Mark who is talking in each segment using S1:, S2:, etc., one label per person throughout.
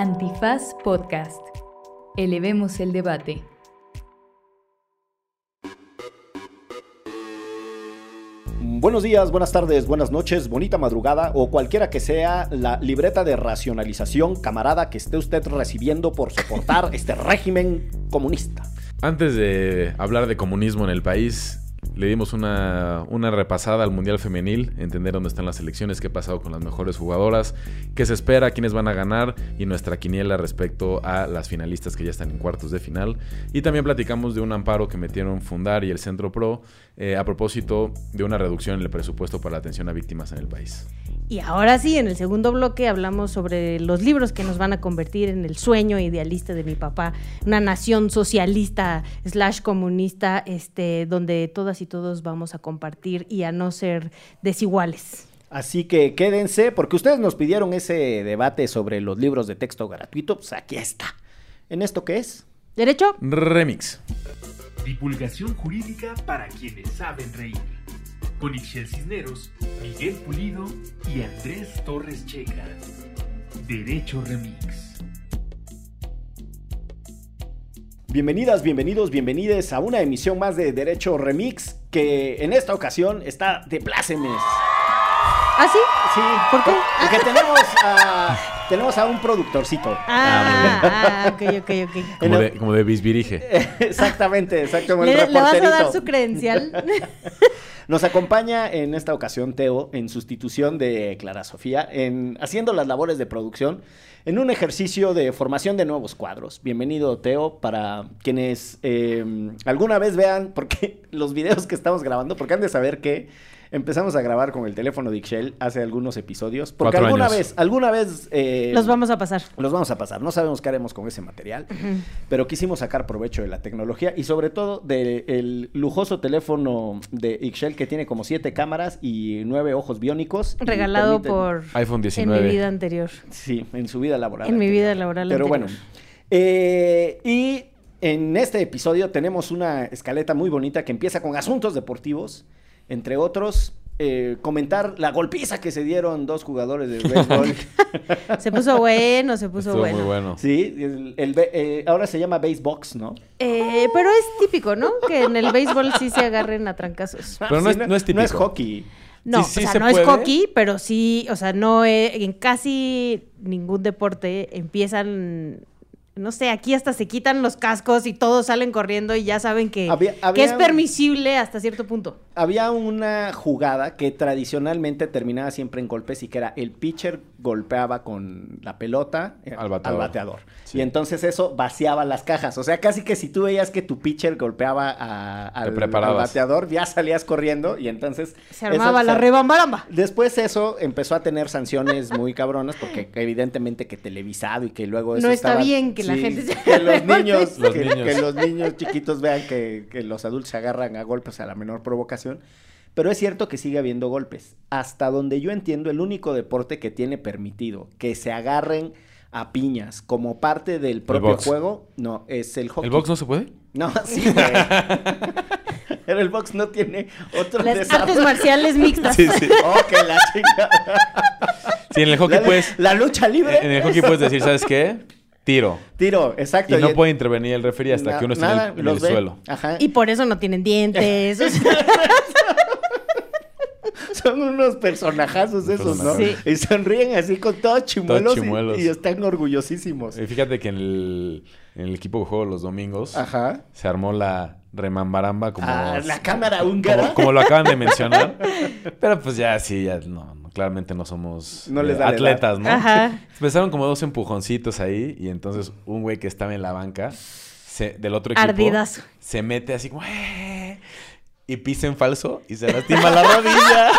S1: Antifaz Podcast. Elevemos el debate.
S2: Buenos días, buenas tardes, buenas noches, bonita madrugada o cualquiera que sea la libreta de racionalización, camarada, que esté usted recibiendo por soportar este régimen comunista.
S3: Antes de hablar de comunismo en el país, le dimos una, una, repasada al Mundial Femenil, entender dónde están las elecciones, qué ha pasado con las mejores jugadoras, qué se espera, quiénes van a ganar y nuestra quiniela respecto a las finalistas que ya están en cuartos de final. Y también platicamos de un amparo que metieron Fundar y el Centro Pro eh, a propósito de una reducción en el presupuesto para la atención a víctimas en el país.
S4: Y ahora sí, en el segundo bloque hablamos sobre los libros que nos van a convertir en el sueño idealista de mi papá, una nación socialista slash comunista, este, donde todas y todos vamos a compartir y a no ser desiguales.
S2: Así que quédense, porque ustedes nos pidieron ese debate sobre los libros de texto gratuito, pues aquí está. ¿En esto qué es?
S4: ¿Derecho?
S3: Remix.
S5: Divulgación jurídica para quienes saben reír con Ixel Cisneros, Miguel Pulido y Andrés Torres Checa. Derecho Remix.
S2: Bienvenidas, bienvenidos, bienvenides a una emisión más de Derecho Remix que en esta ocasión está de plácemes.
S4: ¿Ah, sí?
S2: Sí.
S4: ¿Por qué?
S2: Porque tenemos a, tenemos a un productorcito.
S4: Ah, ah ok, ok, ok.
S3: Como, de, como de bisbirige.
S2: exactamente, exacto.
S4: ¿Le, ¿Le vas a dar su credencial?
S2: Nos acompaña en esta ocasión Teo en sustitución de Clara Sofía, en haciendo las labores de producción en un ejercicio de formación de nuevos cuadros. Bienvenido Teo para quienes eh, alguna vez vean porque los videos que estamos grabando, porque han de saber que empezamos a grabar con el teléfono de Ixchel hace algunos episodios. Porque alguna vez, alguna vez.
S4: Eh, los vamos a pasar.
S2: Los vamos a pasar. No sabemos qué haremos con ese material. Pero quisimos sacar provecho de la tecnología y sobre todo del lujoso teléfono de Ixchel que tiene como siete cámaras y nueve ojos biónicos.
S4: Regalado por
S3: iPhone 19.
S4: En mi vida anterior.
S2: Sí, en su vida laboral.
S4: En mi vida laboral
S2: Pero bueno. Eh, y en este episodio tenemos una escaleta muy bonita que empieza con asuntos deportivos entre otros, eh, comentar la golpiza que se dieron dos jugadores de béisbol.
S4: se puso bueno, se puso
S3: Estuvo
S4: bueno.
S3: muy bueno.
S2: Sí, el, eh, ahora se llama basebox, ¿no?
S4: Eh, pero es típico, ¿no? Que en el béisbol sí se agarren a trancazos.
S3: Pero no, es, no es típico.
S2: No es hockey.
S4: No,
S3: Sí, sí
S4: o sea,
S3: se
S4: no es hockey, pero sí, o sea, no e- en casi ningún deporte empiezan no sé, aquí hasta se quitan los cascos y todos salen corriendo y ya saben que,
S2: Había-
S4: que es permisible hasta cierto punto.
S2: Había una jugada que tradicionalmente terminaba siempre en golpes y que era el pitcher golpeaba con la pelota eh,
S3: Al bateador.
S2: bateador.
S3: Sí.
S2: Y entonces eso vaciaba las cajas. O sea, casi que si tú veías que tu pitcher golpeaba a- al, bateador, ya salías corriendo y entonces...
S4: Se armaba
S2: eso-
S4: la rebambaramba.
S2: Después eso empezó a tener sanciones muy cabronas porque evidentemente que televisado y que luego eso
S4: No está
S2: estaba-
S4: bien que la gente se
S2: que los niños.
S3: Los
S2: que,
S3: niños.
S2: que los niños chiquitos vean que, que los adultos se agarran a golpes a la menor provocación. Pero es cierto que sigue habiendo golpes. Hasta donde yo entiendo, el único deporte que tiene permitido que se agarren a piñas como parte del propio juego, no, es el hockey.
S3: ¿El box no se puede?
S2: No, sí, güey. Pero el box no tiene otro
S4: Las
S2: desarrollo.
S4: artes marciales mixtas.
S3: Sí, sí.
S2: Oh, que la chingada.
S3: Sí, en el hockey
S2: la,
S3: puedes...
S2: la lucha libre.
S3: En el hockey puedes decir, ¿sabes qué? Tiro.
S2: Tiro,
S3: Y
S2: exacto.
S3: no
S2: en-
S3: puede intervenir el referee hasta
S2: na-
S3: que uno esté en el, en el suelo.
S2: Ajá.
S4: Y por eso no tienen dientes.
S2: Son unos personajazos esos, ¿no?
S4: Sí.
S2: Y sonríen así con todos chimuelos, y-
S3: chimuelos.
S2: Y, están orgullosísimos.
S3: Y fíjate que en el, en el equipo que juego los domingos
S2: Ajá.
S3: se armó la remambaramba como,
S2: Ah, la cámara húngara.
S3: como, como lo acaban de mencionar. Pero pues ya sí, ya no, no, claramente no somos
S2: No les
S3: eh, atletas, ¿no?
S4: Ajá.
S3: Empezaron como dos empujoncitos ahí y entonces un güey que estaba en la banca se- del otro equipo
S4: Ardidazo.
S3: se mete así como "Eh", y pisa en falso y se lastima la rodilla.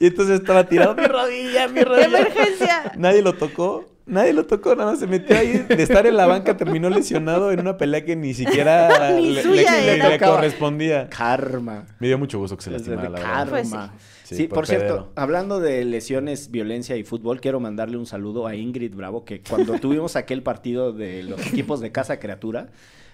S3: y entonces estaba tirado mi rodilla, mi rodilla.
S4: ¡Emergencia!
S3: Nadie lo tocó. Nadie lo tocó, nada más se metió ahí. De estar en la banca terminó lesionado en una pelea que ni siquiera
S4: Ni
S3: le,
S4: suya
S3: le- le-
S4: era.
S3: le correspondía.
S2: Karma.
S3: Me dio mucho gusto que se lastimara, la verdad.
S4: Pues
S2: karma.
S3: sí.
S2: Sí,
S3: Sí,
S2: por
S3: por
S2: cierto, hablando de lesiones, violencia y fútbol, quiero mandarle un saludo a Ingrid Bravo, que cuando tuvimos aquel partido de los equipos de Casa Criatura,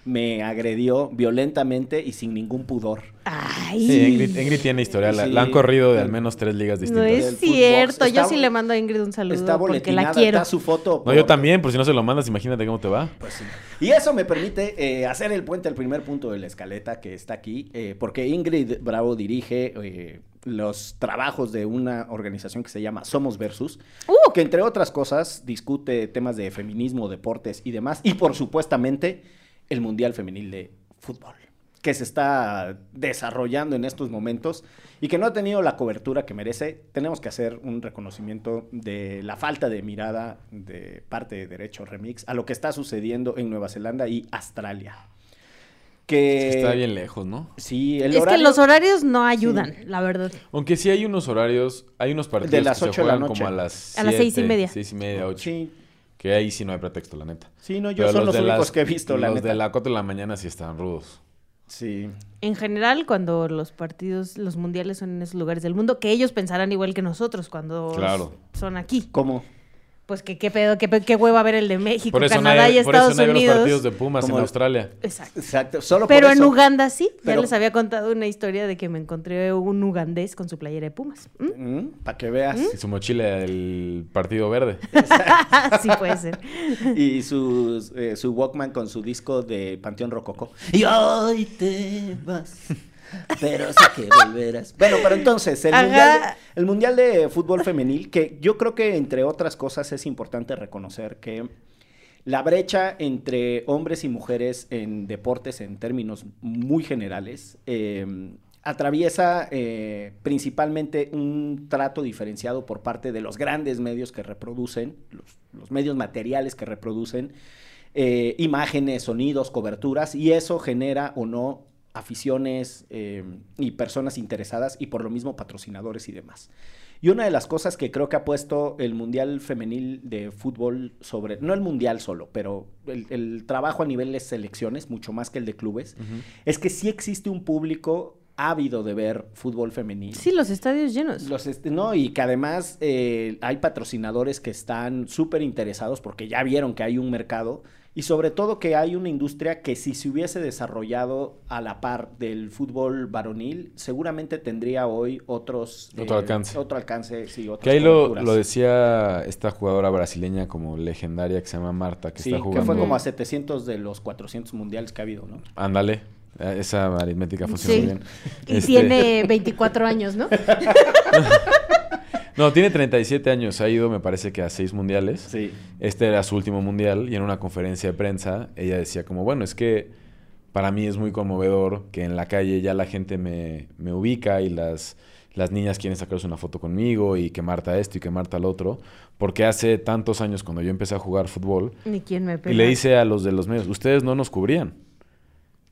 S2: me agredió violentamente y sin ningún pudor.
S4: Ay.
S3: Sí, Ingrid, Ingrid tiene historia. La,
S2: Sí.
S3: la han corrido de al menos tres ligas
S4: No
S3: distintas.
S2: Del
S4: es cierto, yo sí le mando a Ingrid un saludo
S2: Está
S4: porque la quiero.
S2: está su foto.
S3: No, yo también, por si no se lo mandas, imagínate cómo te va.
S2: Pues sí. Y eso me permite eh, hacer el puente al primer punto de la escaleta que está aquí, eh, porque Ingrid Bravo dirige eh, los trabajos de una organización que se llama Somos Versus,
S4: Uh.
S2: que entre otras cosas discute temas de feminismo, deportes y demás, y por supuestamente el Mundial Femenil de Fútbol que se está desarrollando en estos momentos y que no ha tenido la cobertura que merece, tenemos que hacer un reconocimiento de la falta de mirada de parte de Derecho Remix a lo que está sucediendo en Nueva Zelanda y Australia. Que
S3: Está bien lejos, ¿no?
S2: Sí, el
S4: es
S2: horario
S4: que los horarios no ayudan, la verdad.
S3: Aunque sí hay unos horarios, hay unos partidos
S2: De las
S3: que se
S2: ocho de la
S3: juegan
S2: noche.
S3: como a las
S4: A las seis y media.
S3: Seis y media, ocho.
S2: Sí,
S3: Que ahí sí no hay pretexto, la neta.
S2: sí, no, yo
S3: Pero
S2: son los,
S3: de
S2: únicos
S3: las-
S2: que he visto, la
S3: Los
S2: neta.
S3: de las 4 de la mañana sí están rudos.
S2: Sí.
S4: En general, cuando los partidos, los mundiales son en esos lugares del mundo, que ellos pensarán igual que nosotros cuando
S3: Claro.
S4: son aquí.
S2: ¿Cómo?
S4: Pues que qué pedo, qué, qué hueva ver el de México,
S3: Por eso, no
S4: Canadá
S3: hay,
S4: y
S3: por eso
S4: Estados
S3: no hay los
S4: Unidos.
S3: partidos de Pumas
S2: Como
S3: en Australia.
S4: Exacto.
S2: Exacto, solo
S4: Pero
S2: por
S4: en
S2: eso.
S4: Uganda sí.
S2: Pero-
S4: Ya les había contado una historia de que me encontré un ugandés con su playera de Pumas. ¿Mm?
S2: Para que veas.
S3: Y su mochila del Partido Verde.
S4: sí puede ser.
S2: y sus, eh, su Walkman con su disco de Panteón Rococó. Y hoy te vas, pero sé que volverás. Bueno, pero entonces, el mundial, de, el mundial de Fútbol Femenil, que yo creo que entre otras cosas es importante reconocer que la brecha entre hombres y mujeres en deportes en términos muy generales eh, atraviesa eh, principalmente un trato diferenciado por parte de los grandes medios que reproducen, los, los medios materiales que reproducen eh, imágenes, sonidos, coberturas, y eso genera o no aficiones eh, y personas interesadas y por lo mismo patrocinadores y demás. Y una de las cosas que creo que ha puesto el Mundial Femenil de Fútbol sobre, no el Mundial solo, pero el, el trabajo a nivel de selecciones, mucho más que el de clubes, es que sí existe un público ávido de ver fútbol femenil.
S4: Sí, los estadios llenos.
S2: Los no, y que además eh, hay patrocinadores que están súper interesados porque ya vieron que hay un mercado y sobre todo que hay una industria que si se hubiese desarrollado a la par del fútbol varonil, seguramente tendría hoy otros...
S3: Otro alcance.
S2: Otro alcance, sí, otras
S3: Que ahí lo, lo decía esta jugadora brasileña como legendaria que se llama Marta, que
S2: Sí,
S3: está
S2: que
S3: jugando.
S2: fue como a 700 de los 400 mundiales que ha habido, ¿no?
S3: Ándale, eh, esa aritmética funciona
S4: Sí.
S3: muy bien.
S4: Y
S3: Este,
S4: tiene 24 años, ¿no?
S3: No, tiene 37 años, ha ido me parece que a seis mundiales.
S2: Sí.
S3: Este era su último mundial y en una conferencia de prensa ella decía como, bueno, es que para mí es muy conmovedor que en la calle ya la gente me, me ubica y las, las niñas quieren sacarse una foto conmigo y que Marta esto y que Marta lo otro, porque hace tantos años cuando yo empecé a jugar fútbol
S4: Ni quién me
S3: y le dice a los de los medios, ustedes no nos cubrían.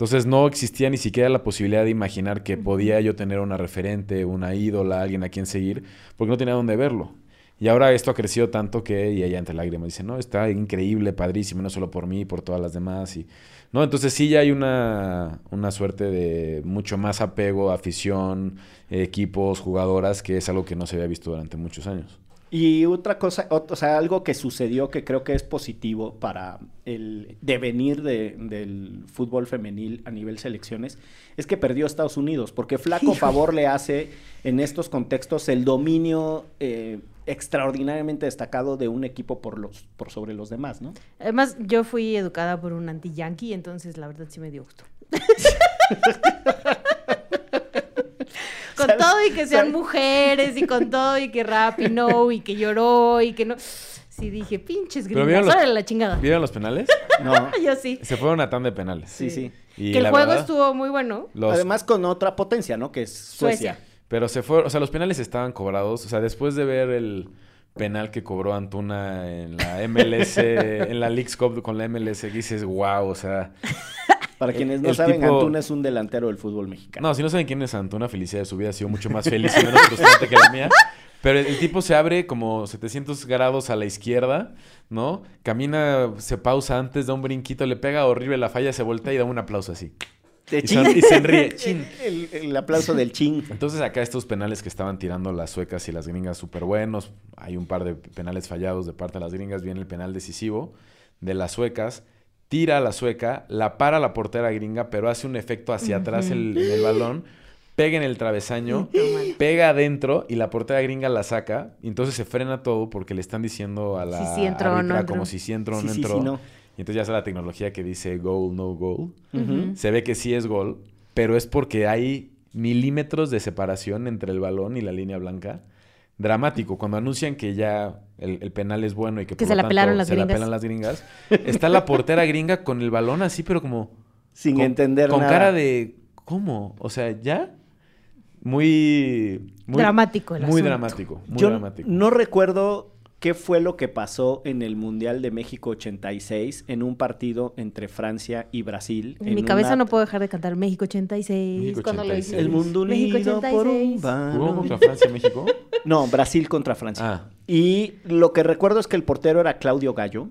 S3: Entonces no existía ni siquiera la posibilidad de imaginar que podía yo tener una referente, una ídola, alguien a quien seguir, porque no tenía dónde verlo. Y ahora esto ha crecido tanto que, y ella entre lágrimas dice, no, está increíble, padrísimo, no solo por mí, por todas las demás. Y, no, entonces sí ya hay una, una suerte de mucho más apego, afición, equipos, jugadoras, que es algo que no se había visto durante muchos años.
S2: Y otra cosa, o sea, algo que sucedió que creo que es positivo para el devenir de- del fútbol femenil a nivel selecciones, es que perdió Estados Unidos, porque flaco favor le hace en estos contextos el dominio eh, extraordinariamente destacado de un equipo por, los, por sobre los demás, ¿no?
S4: Además, yo fui educada por un anti-yankee, entonces la verdad sí me dio gusto. con
S2: ¿Sabes?
S4: todo y que sean
S2: ¿Sabes?
S4: mujeres y con todo y que rap y no y que lloró y que no. Sí dije, pinches
S3: Pero
S4: gringas,
S3: vieron los-
S4: órale la chingada.
S3: ¿Vieron los penales?
S2: No,
S4: Yo sí.
S3: Se fueron a tan de penales.
S2: sí, sí.
S3: Y
S4: que el juego
S3: verdad,
S4: estuvo muy bueno.
S3: los-
S2: Además con otra potencia, ¿no? Que es Suecia.
S4: Suecia.
S3: Pero se fue, o sea, los penales estaban cobrados. O sea, después de ver el penal que cobró Antuna en la MLS, en la League's Cup con la MLS, dices, wow, o sea.
S2: Para quienes no
S3: El
S2: saben,
S3: tipo-
S2: Antuna es un delantero del fútbol mexicano.
S3: No, si no saben quién es Antuna, felicidad de su vida ha sido mucho más feliz y menos frustrante que la mía. Pero el, el tipo se abre como 700 grados a la izquierda, ¿no? Camina, se pausa antes, da un brinquito, le pega horrible la falla, se voltea y da un aplauso así.
S2: De
S3: Y,
S2: chin.
S3: son- y se ríe. Chin.
S2: El, el aplauso del chin.
S3: Entonces acá estos penales que estaban tirando las suecas y las gringas súper buenos, hay un par de penales fallados de parte de las gringas, viene el penal decisivo de las suecas, tira a la sueca, la para la portera gringa, pero hace un efecto hacia atrás el, el balón, pega en el travesaño, pega adentro y la portera gringa la saca. Y entonces se frena todo porque le están diciendo a la
S4: Si sí entró o no entró.
S3: como si sí entró o
S2: Sí,
S3: no
S2: sí,
S3: entró.
S2: sí, no.
S3: Y entonces ya está la tecnología que dice goal, no goal. Se ve que sí es gol, pero es porque hay milímetros de separación entre el balón y la línea blanca. Dramático. Cuando anuncian que ya el, el penal es bueno y que,
S4: Que
S3: por
S4: se
S3: lo
S4: la pelaron las
S3: se la
S4: gringas.
S3: pelan las gringas, está la portera gringa con el balón así, pero como...
S2: Sin
S3: con,
S2: entender
S3: Con
S2: nada.
S3: cara de... ¿Cómo? O sea, ¿ya? Muy... muy
S4: Dramático el
S3: Muy
S4: asunto.
S3: dramático. Muy
S2: Yo
S3: dramático.
S2: no recuerdo qué fue lo que pasó en el Mundial de México 86 en un partido entre Francia y Brasil.
S4: En mi cabeza no puedo dejar de cantar México 86.
S3: México
S4: cuando lo
S3: 86.
S4: dices.
S2: El mundo
S4: México
S2: unido por un
S4: 86.
S3: ¿Jugó contra Francia y México?
S2: No, Brasil contra Francia.
S3: Ah.
S2: Y lo que recuerdo es que el portero era Claudio Gallo.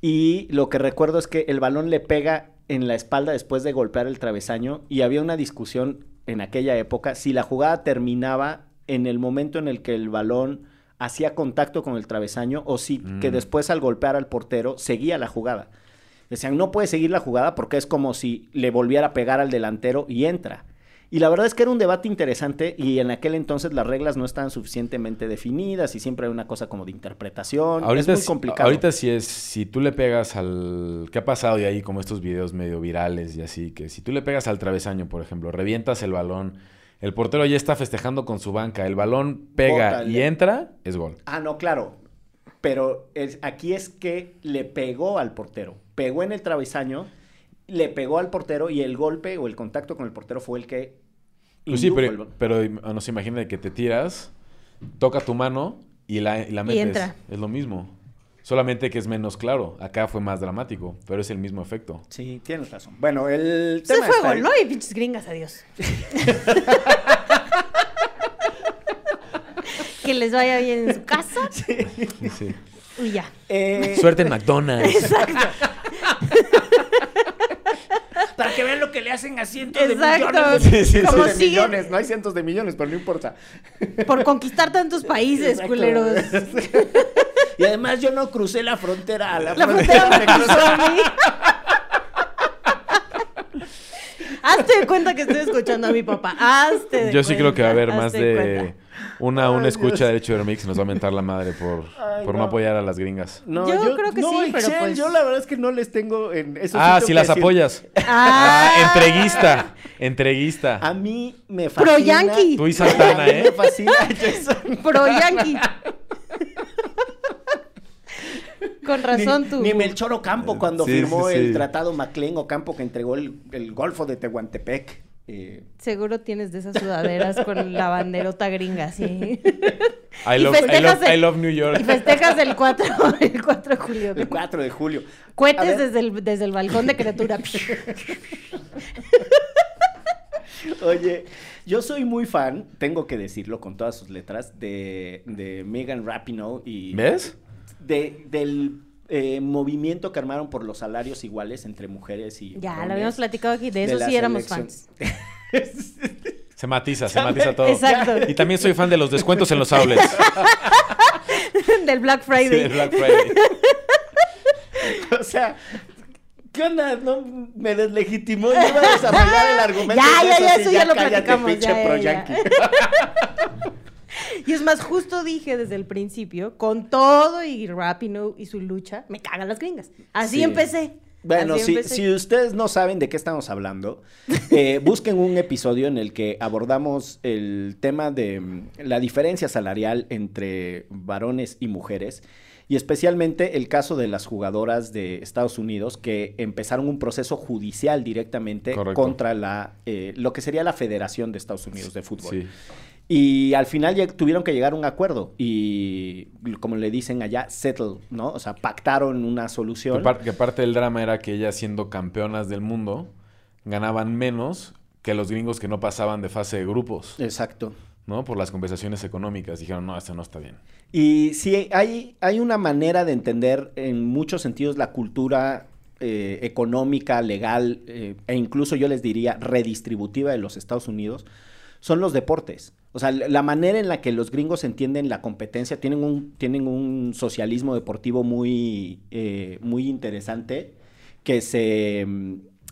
S2: Y lo que recuerdo es que el balón le pega en la espalda después de golpear el travesaño. Y había una discusión en aquella época si la jugada terminaba en el momento en el que el balón hacía contacto con el travesaño o si que
S3: Mm.
S2: después al golpear al portero seguía la jugada. Decían, no puede seguir la jugada porque es como si le volviera a pegar al delantero y entra. Y la verdad es que era un debate interesante y en aquel entonces las reglas no estaban suficientemente definidas y siempre hay una cosa como de interpretación.
S3: Ahorita,
S2: es muy complicado.
S3: ahorita sí es, si tú le pegas al... ¿Qué ha pasado? Y ahí como estos videos medio virales y así, que si tú le pegas al travesaño, por ejemplo, revientas el balón, el portero ya está festejando con su banca, el balón pega
S2: Bótale.
S3: y entra, es gol.
S2: Ah, no, claro. Pero es- aquí es que le pegó al portero. Pegó en el travesaño, le pegó al portero y el golpe o el contacto con el portero fue el que...
S3: Pues sí,
S2: el
S3: pero, pero no se imagina que te tiras, toca tu mano y la, y la metes.
S4: entra.
S3: Es lo mismo. Solamente que es menos claro. Acá fue más dramático, pero es el mismo efecto.
S2: Sí, tienes razón. Bueno, el
S4: Se
S2: tema
S4: fue gol,
S2: ahí.
S4: ¿no? Y pinches gringas, adiós. que les vaya bien en su casa.
S3: Sí.
S4: Uy, ya.
S2: Eh,
S3: Suerte en McDonald's.
S2: Para que vean lo que le hacen a cientos
S4: Exacto.
S2: de millones. de-
S3: Sí, sí,
S4: Como
S2: de
S4: sigue-
S2: millones. No hay cientos de millones, pero no importa.
S4: Por conquistar tantos países,
S2: Exacto.
S4: culeros.
S2: Y además yo no crucé la frontera. La,
S4: La frontera me cruzó a mí. Hazte de cuenta que estoy escuchando a mi papá. Hazte de
S3: Yo sí creo que va a haber más
S4: hazte
S3: de
S4: cuenta.
S3: una, una
S2: Ay,
S3: escucha
S2: Dios.
S3: de hecho de remix nos va a mentar la madre por,
S2: Ay,
S3: por no.
S2: no.
S3: apoyar a las gringas.
S2: No,
S4: Yo creo que
S2: no,
S4: sí, pero
S2: Ixchel,
S4: pues-
S2: Yo la verdad es que no les tengo en eso.
S3: Ah, si las
S2: decir.
S3: apoyas.
S4: Ah,
S3: Ah, entreguista. Entreguista.
S2: A mí me fascina.
S4: Pro Yankee.
S3: Tú y Santana, ¿eh?
S2: Me fascina.
S4: Pro Yankee. Con razón
S2: ni,
S4: tú.
S2: Ni Melchor Ocampo cuando
S3: Sí,
S2: firmó
S3: sí, sí.
S2: el tratado Maclean Ocampo que entregó el, el Golfo de Tehuantepec. Eh,
S4: Seguro tienes de esas sudaderas con la banderota gringa, sí.
S3: I
S4: Y
S3: love, I
S4: festejas
S3: love,
S4: el-
S3: I love New York.
S4: Y festejas el 4, el 4 de julio.
S2: el 4 de julio.
S4: Cohetes desde el, desde el balcón de criatura.
S2: Oye, yo soy muy fan, tengo que decirlo con todas sus letras, de, de Megan Rapinoe y...
S3: ¿Ves?
S2: De, del eh, movimiento que armaron por los salarios iguales entre mujeres y
S4: ya, lo habíamos platicado aquí, de eso sí éramos fans.
S3: Se matiza, se matiza todo.
S4: Exacto.
S3: Y también soy fan de los descuentos en los outlets.
S4: Del Black
S3: Sí,
S4: Friday.
S3: el Black Friday.
S2: o sea, ¿qué onda? No, me deslegitimó. Yo iba a desarrollar el argumento.
S4: Ya,
S2: de
S4: ya, ya, eso ya lo
S2: cállate,
S4: platicamos,
S2: pinche
S4: ya, ya,
S2: pro
S4: ya. Y es más, justo dije desde el principio, con todo y Rapinoe y su lucha, me cagan las gringas. Así
S2: Sí.
S4: empecé.
S2: Bueno, si, si ustedes no saben de qué estamos hablando, eh, busquen un episodio en el que abordamos el tema de mm, la diferencia salarial entre varones y mujeres. Y especialmente el caso de las jugadoras de Estados Unidos que empezaron un proceso judicial directamente
S3: Correcto.
S2: contra la, eh, lo que sería la Federación de Estados Unidos de Fútbol.
S3: Sí.
S2: Y al final tuvieron que llegar a un acuerdo y, como le dicen allá, settle, ¿no? O sea, pactaron una
S3: Que,
S2: solución.
S3: par- que parte del drama era que ellas siendo campeonas del mundo ganaban menos que los gringos que no pasaban de fase de grupos,
S2: Exacto.
S3: ¿no? Por las compensaciones económicas. Dijeron, no, esto no está bien.
S2: Y sí, hay, hay una manera de entender en muchos sentidos la cultura eh, económica, legal eh, e incluso yo les diría redistributiva de los Estados Unidos, son los deportes. O sea, la manera en la que los gringos entienden la competencia, tienen un, tienen un socialismo deportivo muy, eh, muy interesante que se,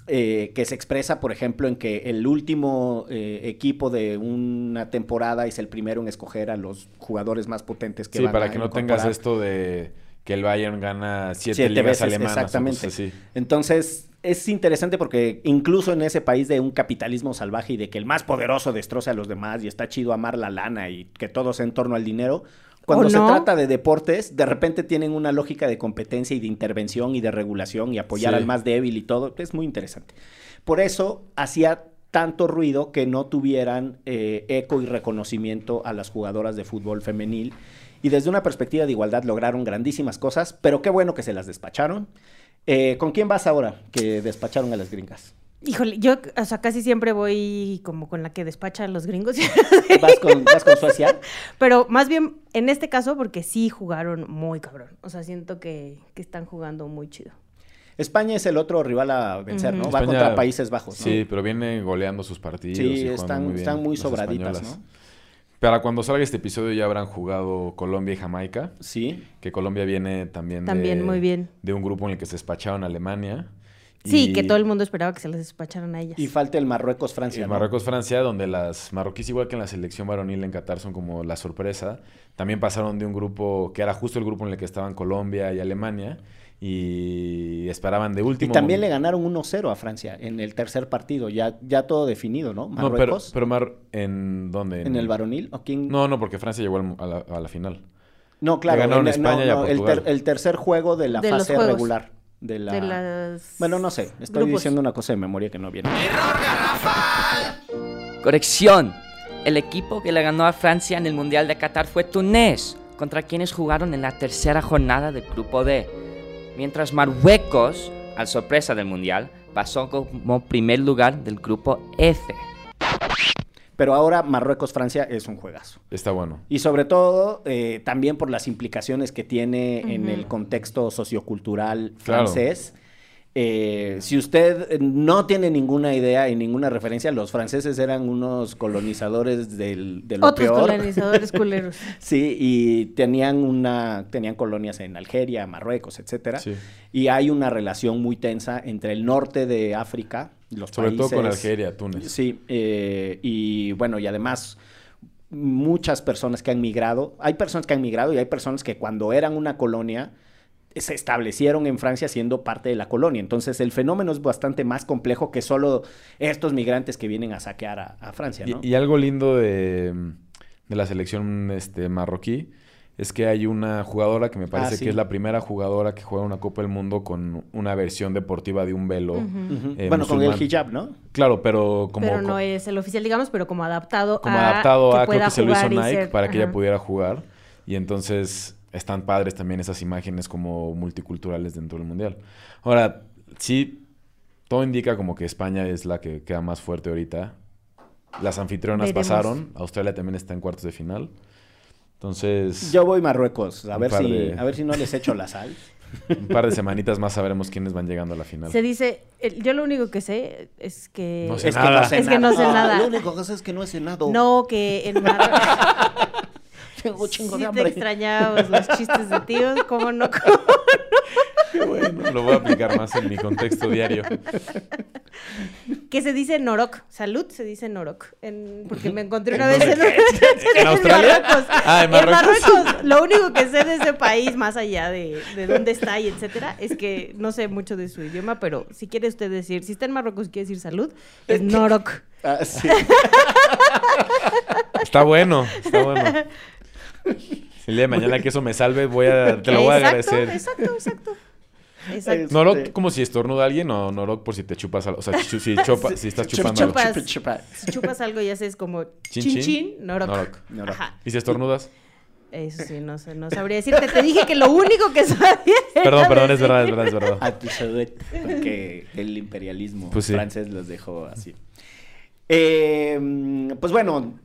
S2: eh, que se expresa, por ejemplo, en que el último eh, equipo de una temporada es el primero en escoger a los jugadores más potentes que
S3: Sí,
S2: van
S3: para
S2: a
S3: que no tengas esto de que el Bayern gana siete,
S2: Siete
S3: ligas
S2: veces,
S3: alemanas.
S2: exactamente.
S3: así.
S2: Entonces, es interesante porque incluso en ese país de un capitalismo salvaje y de que el más poderoso destroza a los demás y está chido amar la lana y que todo sea en torno al dinero, cuando
S4: ¿O
S2: se
S4: no?
S2: trata de deportes, de repente tienen una lógica de competencia y de intervención y de regulación y apoyar
S3: Sí.
S2: al más débil y todo. Es muy interesante. Por eso hacía tanto ruido que no tuvieran eh, eco y reconocimiento a las jugadoras de fútbol femenil. Y desde una perspectiva de igualdad lograron grandísimas cosas, pero qué bueno que se las despacharon. Eh, ¿Con quién vas ahora que despacharon a las gringas?
S4: Híjole, yo, o sea, casi siempre voy como con la que despacha a los gringos.
S2: ¿Vas con, vas con Suecia?
S4: Pero más bien en este caso porque sí jugaron muy cabrón. O sea, siento que, que están jugando muy chido.
S2: España es el otro rival a vencer, ¿no? Va contra Países Bajos, ¿no?
S3: Sí, pero viene goleando sus partidos.
S2: Sí, están,
S3: muy bien
S2: están muy
S3: las
S2: sobraditas,
S3: españolas.
S2: ¿no?
S3: Para cuando salga este episodio ya habrán jugado Colombia y Jamaica.
S2: Sí.
S3: Que Colombia viene también,
S4: También
S3: de,
S4: muy bien.
S3: de un grupo en el que se despacharon a Alemania.
S4: Sí,
S3: Y-
S4: que todo el mundo esperaba que se las despacharan a ellas.
S2: Y falta el
S3: y
S2: Marruecos-Francia, ¿no?
S3: Marruecos-Francia, donde las marroquíes, igual que en la selección varonil en Qatar, son como la sorpresa. También pasaron de un grupo que era justo el grupo en el que estaban Colombia y Alemania. Y esperaban de
S2: Y
S3: último.
S2: también le ganaron 1-0 a Francia en el tercer partido, ya, ya todo definido, ¿no?
S3: No, pero,
S2: Marruecos,
S3: pero Mar- ¿en dónde?
S2: en el varonil, ¿o quién?
S3: No, no, porque Francia llegó al- a la, a la final.
S2: No, claro,
S3: Le ganaron
S2: en-
S3: España y a
S2: el, ter-
S3: Portugal.
S2: el tercer juego de la
S4: De
S2: fase regular. De, la...
S4: De las
S2: Bueno, no sé, estoy
S4: grupos.
S2: diciendo una cosa de memoria que no viene.
S6: Corrección. El equipo que le ganó a Francia en el Mundial de Qatar fue Túnez, contra quienes jugaron en la tercera jornada del Grupo D. Mientras Marruecos, al sorpresa del Mundial, pasó como primer lugar del Grupo F.
S2: Pero ahora Marruecos-Francia es un juegazo.
S3: Está bueno.
S2: Y sobre todo, eh, también por las implicaciones que tiene en el contexto sociocultural
S3: Claro.
S2: Eh, si usted no tiene ninguna idea y ninguna referencia, los franceses eran unos colonizadores del, de lo
S4: otros
S2: peor.
S4: colonizadores culeros.
S2: Sí, y tenían una, tenían colonias en Algeria, Marruecos, etcétera.
S3: Sí.
S2: Y hay una relación muy tensa entre el norte de África, los
S3: Sobre todo con Algeria, Túnez.
S2: Sí, eh, y bueno, y además muchas personas que han migrado, hay personas que han migrado y hay personas que cuando eran una colonia se establecieron en Francia siendo parte de la colonia. Entonces el fenómeno es bastante más complejo que solo estos migrantes que vienen a saquear a, a Francia, ¿no?
S3: Y, y algo lindo de, de la selección este, marroquí es que hay una jugadora que me parece
S2: Ah, sí.
S3: que es la primera jugadora que juega una Copa del Mundo con una versión deportiva de un velo. Eh,
S2: bueno, con el hijab, ¿no?
S3: Claro, pero como,
S4: pero no es el oficial, digamos, pero como adaptado
S3: como
S4: a
S3: adaptado
S4: que
S3: a, creo
S4: pueda
S3: que se lo hizo Nike
S4: ser-
S3: para que
S4: ajá.
S3: ella pudiera jugar. Y entonces están padres también esas imágenes como multiculturales dentro del Mundial. Ahora, sí, todo indica como que España es la que queda más fuerte ahorita. Las anfitrionas
S4: Veremos.
S3: pasaron, Australia también está en cuartos de final. Entonces,
S2: Yo voy Marruecos, a ver si,
S3: de-
S2: a ver si no les echo la sal.
S3: un par de semanitas más sabremos quiénes van llegando a la final.
S4: Se dice, yo lo único que sé es que...
S3: No sé
S2: es
S3: nada.
S2: que
S4: Es que no sé nada.
S2: Lo único que sé es que no he cenado.
S4: No, que en Marruecos...
S2: Tengo chingo
S4: Sí
S2: de
S4: te
S2: hambre.
S4: extrañamos los chistes de tíos, ¿cómo no? ¿Cómo?
S3: Qué bueno, lo voy a aplicar más en mi contexto diario.
S4: Que se dice Norok. Salud se dice Norok. En- porque me encontré una vez en,
S3: ¿En Australia?
S4: Marruecos.
S3: Ah, ¿en Marruecos?
S4: Marruecos. Lo único que sé de ese país, más allá de, de dónde está y etcétera, es que no sé mucho de su idioma, pero si quiere usted decir, si está en Marruecos y quiere decir salud, es Norok.
S2: Ah, sí.
S3: Está bueno, está bueno. Si el día de mañana que eso me salve, voy a, te lo voy a
S4: exacto,
S3: agradecer.
S4: Exacto, exacto. Exacto.
S2: Es-
S3: Norok,
S2: Este-
S3: como si estornuda alguien o Norok por si te chupas algo. O sea, si, chupa- si estás
S2: Chup,
S3: chupando
S2: chup,
S3: algo.
S4: Chupas.
S2: chup, chup.
S4: Si chupas algo y haces como
S3: Chin,
S4: chin
S3: chin,
S4: Norok.
S3: Norok.
S2: Norok.
S4: Ajá.
S3: ¿Y si estornudas?
S4: Eso sí, no sé, no sabría decirte. Te dije que lo único que sabía.
S3: Perdón, perdón, es verdad, es verdad, es verdad.
S2: A tu porque el imperialismo
S3: Pues sí.
S2: francés los dejó así. Eh, pues bueno,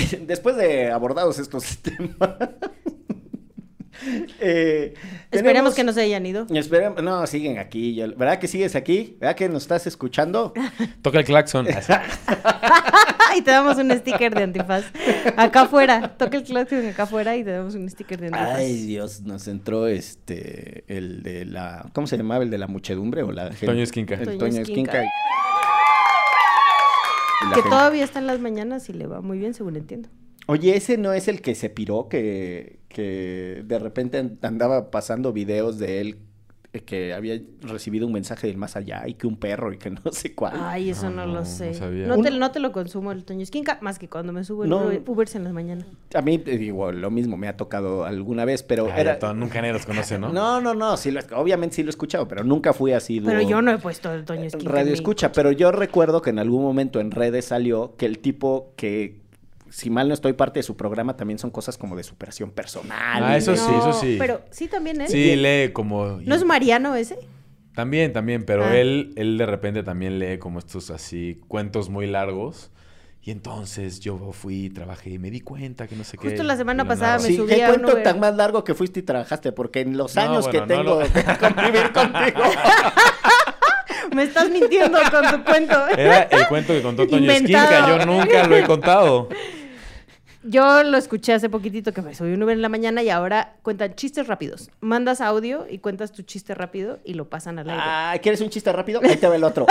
S2: después de abordados estos temas, Eh,
S4: Esperemos
S2: tenemos-
S4: que no se hayan ido.
S2: Esperemos, no, siguen aquí. Yo- ¿Verdad que sigues aquí? ¿Verdad que nos estás escuchando?
S3: Toca el claxon.
S4: y te damos un sticker de antifaz. Acá afuera. Toca el claxon acá afuera y te damos un sticker de antifaz.
S2: Ay, Dios, nos entró este, el de la, ¿cómo se llamaba? ¿El de la muchedumbre o la gente?
S3: Toño Esquinca.
S2: El
S4: Toño
S2: Toño
S4: Esquinca.
S2: Esquinca.
S4: Que
S2: gente-
S4: todavía está en las mañanas y le va muy bien, según entiendo.
S2: Oye, ese no es el que se piró, que, que de repente andaba pasando videos de él que había recibido un mensaje del más allá y que un perro y que no sé cuál.
S4: Ay, eso
S3: No,
S4: no,
S3: no,
S4: lo sé.
S3: no sabía.
S4: No, te,
S2: Un-
S4: no te lo consumo el Toño Esquinca, más que cuando me subo. Uber- Ubers en las mañanas.
S2: A mí, digo, lo mismo me ha tocado alguna vez, pero
S3: Ay,
S2: era...
S3: nunca nadie los conoce, ¿no?
S2: No, no, no, sí lo- obviamente sí lo he escuchado, pero nunca fui así.
S4: Pero yo no he puesto el Toño Esquinca. en
S2: Radio
S4: mi
S2: escucha, pero yo recuerdo que en algún momento en redes salió que el tipo que, si mal no estoy, parte de su programa también son cosas como de superación personal.
S3: Ah, eso sí, eso sí.
S4: Pero sí también él.
S3: Sí, lee como...
S4: ¿No es Mariano ese?
S3: También, también, pero
S4: Ah.
S3: él, él de repente también lee como estos así cuentos muy largos. Y entonces yo fui, trabajé y me di cuenta que no sé qué.
S4: Justo la semana pasada me
S2: Sí,
S4: subí
S2: ¿qué
S4: a
S2: cuento
S4: Uber.
S2: tan más largo que fuiste y trabajaste? Porque en los
S3: No,
S2: años
S3: bueno,
S2: que
S3: no
S2: tengo
S3: lo-
S2: de convivir contigo.
S4: Me estás mintiendo con tu cuento.
S3: Era el cuento que contó Toño. Esquinca, yo nunca lo he contado.
S4: Yo lo escuché hace poquitito que me subí un Uber en la mañana y ahora cuentan chistes rápidos. Mandas audio y cuentas tu chiste rápido y lo pasan al aire.
S2: Ah, ¿quieres un chiste rápido? Ahí te va el otro.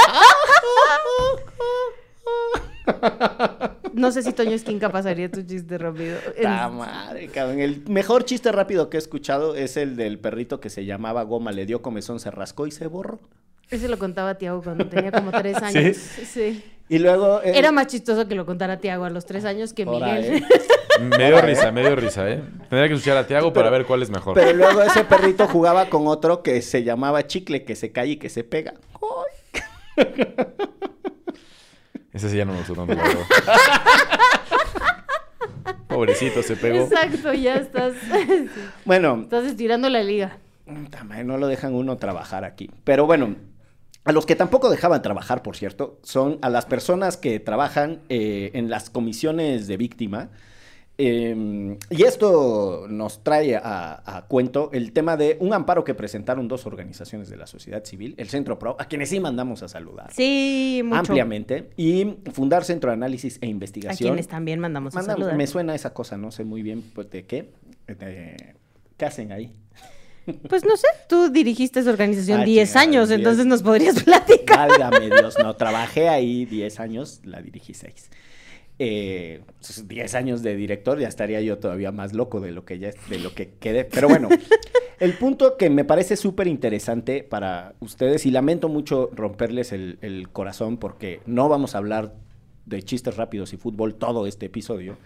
S4: No sé si Toño Esquinca pasaría tu chiste rápido.
S2: ¡Ta madre, cabrón! El mejor chiste rápido que he escuchado es el del perrito que se llamaba Goma, le dio comezón, se rascó y se borró.
S4: Ese lo contaba Tiago cuando tenía como tres años. Sí.
S2: Y luego... eh,
S4: Era más chistoso que lo contara Tiago a los tres años que Miguel.
S2: eh.
S3: Me dio risa, me dio risa, ¿eh? Tendría que escuchar a Tiago para ver cuál es mejor.
S2: Pero luego ese perrito jugaba con otro que se llamaba Chicle, que se cae y que se pega.
S3: Ese sí ya no me gustó tanto. Pobrecito, se pegó.
S4: Exacto, ya estás.
S2: Bueno,
S4: Estás estirando la liga.
S2: Madre, no lo dejan uno trabajar aquí. Pero bueno, a los que tampoco dejaban trabajar, por cierto, son a las personas que trabajan eh, en las comisiones de víctima. Eh, y esto nos trae a, a cuento el tema de un amparo que presentaron dos organizaciones de la sociedad civil, el Centro Pro, a quienes sí mandamos a saludar
S4: Sí, mucho.
S2: ampliamente, y Fundar Centro de Análisis e
S4: A
S2: Investigación.
S4: quienes también mandamos a saludar.
S2: me suena esa cosa, no sé muy bien pues, de qué. De- ¿Qué hacen ahí?
S4: Pues no sé, tú dirigiste esa organización
S2: Ah,
S4: 10
S2: chingada,
S4: años,
S2: 10.
S4: entonces nos podrías platicar.
S2: Válgame Dios, no, trabajé ahí 10 años, la dirigí 6. 10 años de director, ya estaría yo todavía más loco de lo que ya de lo que quedé. Pero bueno, el punto que me parece súper interesante para ustedes, y lamento mucho romperles el, el corazón porque no vamos a hablar de chistes rápidos y fútbol todo este episodio,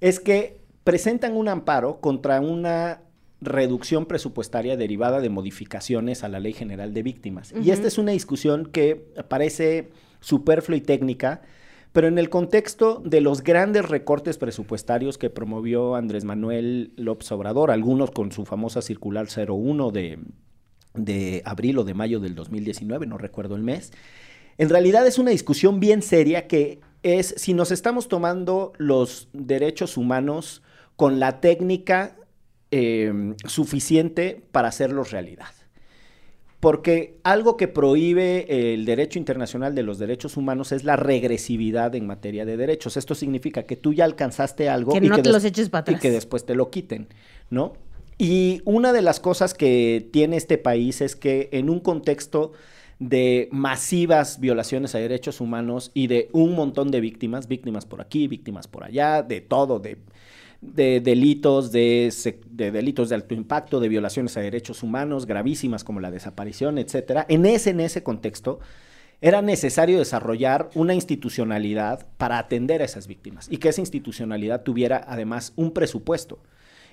S2: es que presentan un amparo contra una reducción presupuestaria derivada de modificaciones a la Ley General de Víctimas. Y esta es una discusión que parece superflua y técnica, pero en el contexto de los grandes recortes presupuestarios que promovió Andrés Manuel López Obrador, algunos con su famosa circular 01 de, de abril o de mayo del 2019, no recuerdo el mes, en realidad es una discusión bien seria que es si nos estamos tomando los derechos humanos con la técnica eh, suficiente para hacerlos realidad. Porque algo que prohíbe el derecho internacional de los derechos humanos es la regresividad en materia de derechos. Esto significa que tú ya alcanzaste algo
S4: Que
S2: y
S4: no te
S2: des-
S4: los eches para
S2: y que después te lo quiten, ¿no? Y una de las cosas que tiene este país es que en un contexto de masivas violaciones a derechos humanos y de un montón de víctimas, víctimas por aquí, víctimas por allá, de todo, de, de delitos, de, de delitos de alto impacto, de violaciones a derechos humanos gravísimas como la desaparición, etcétera. En ese, en ese contexto, era necesario desarrollar una institucionalidad para atender a esas víctimas y que esa institucionalidad tuviera además un presupuesto.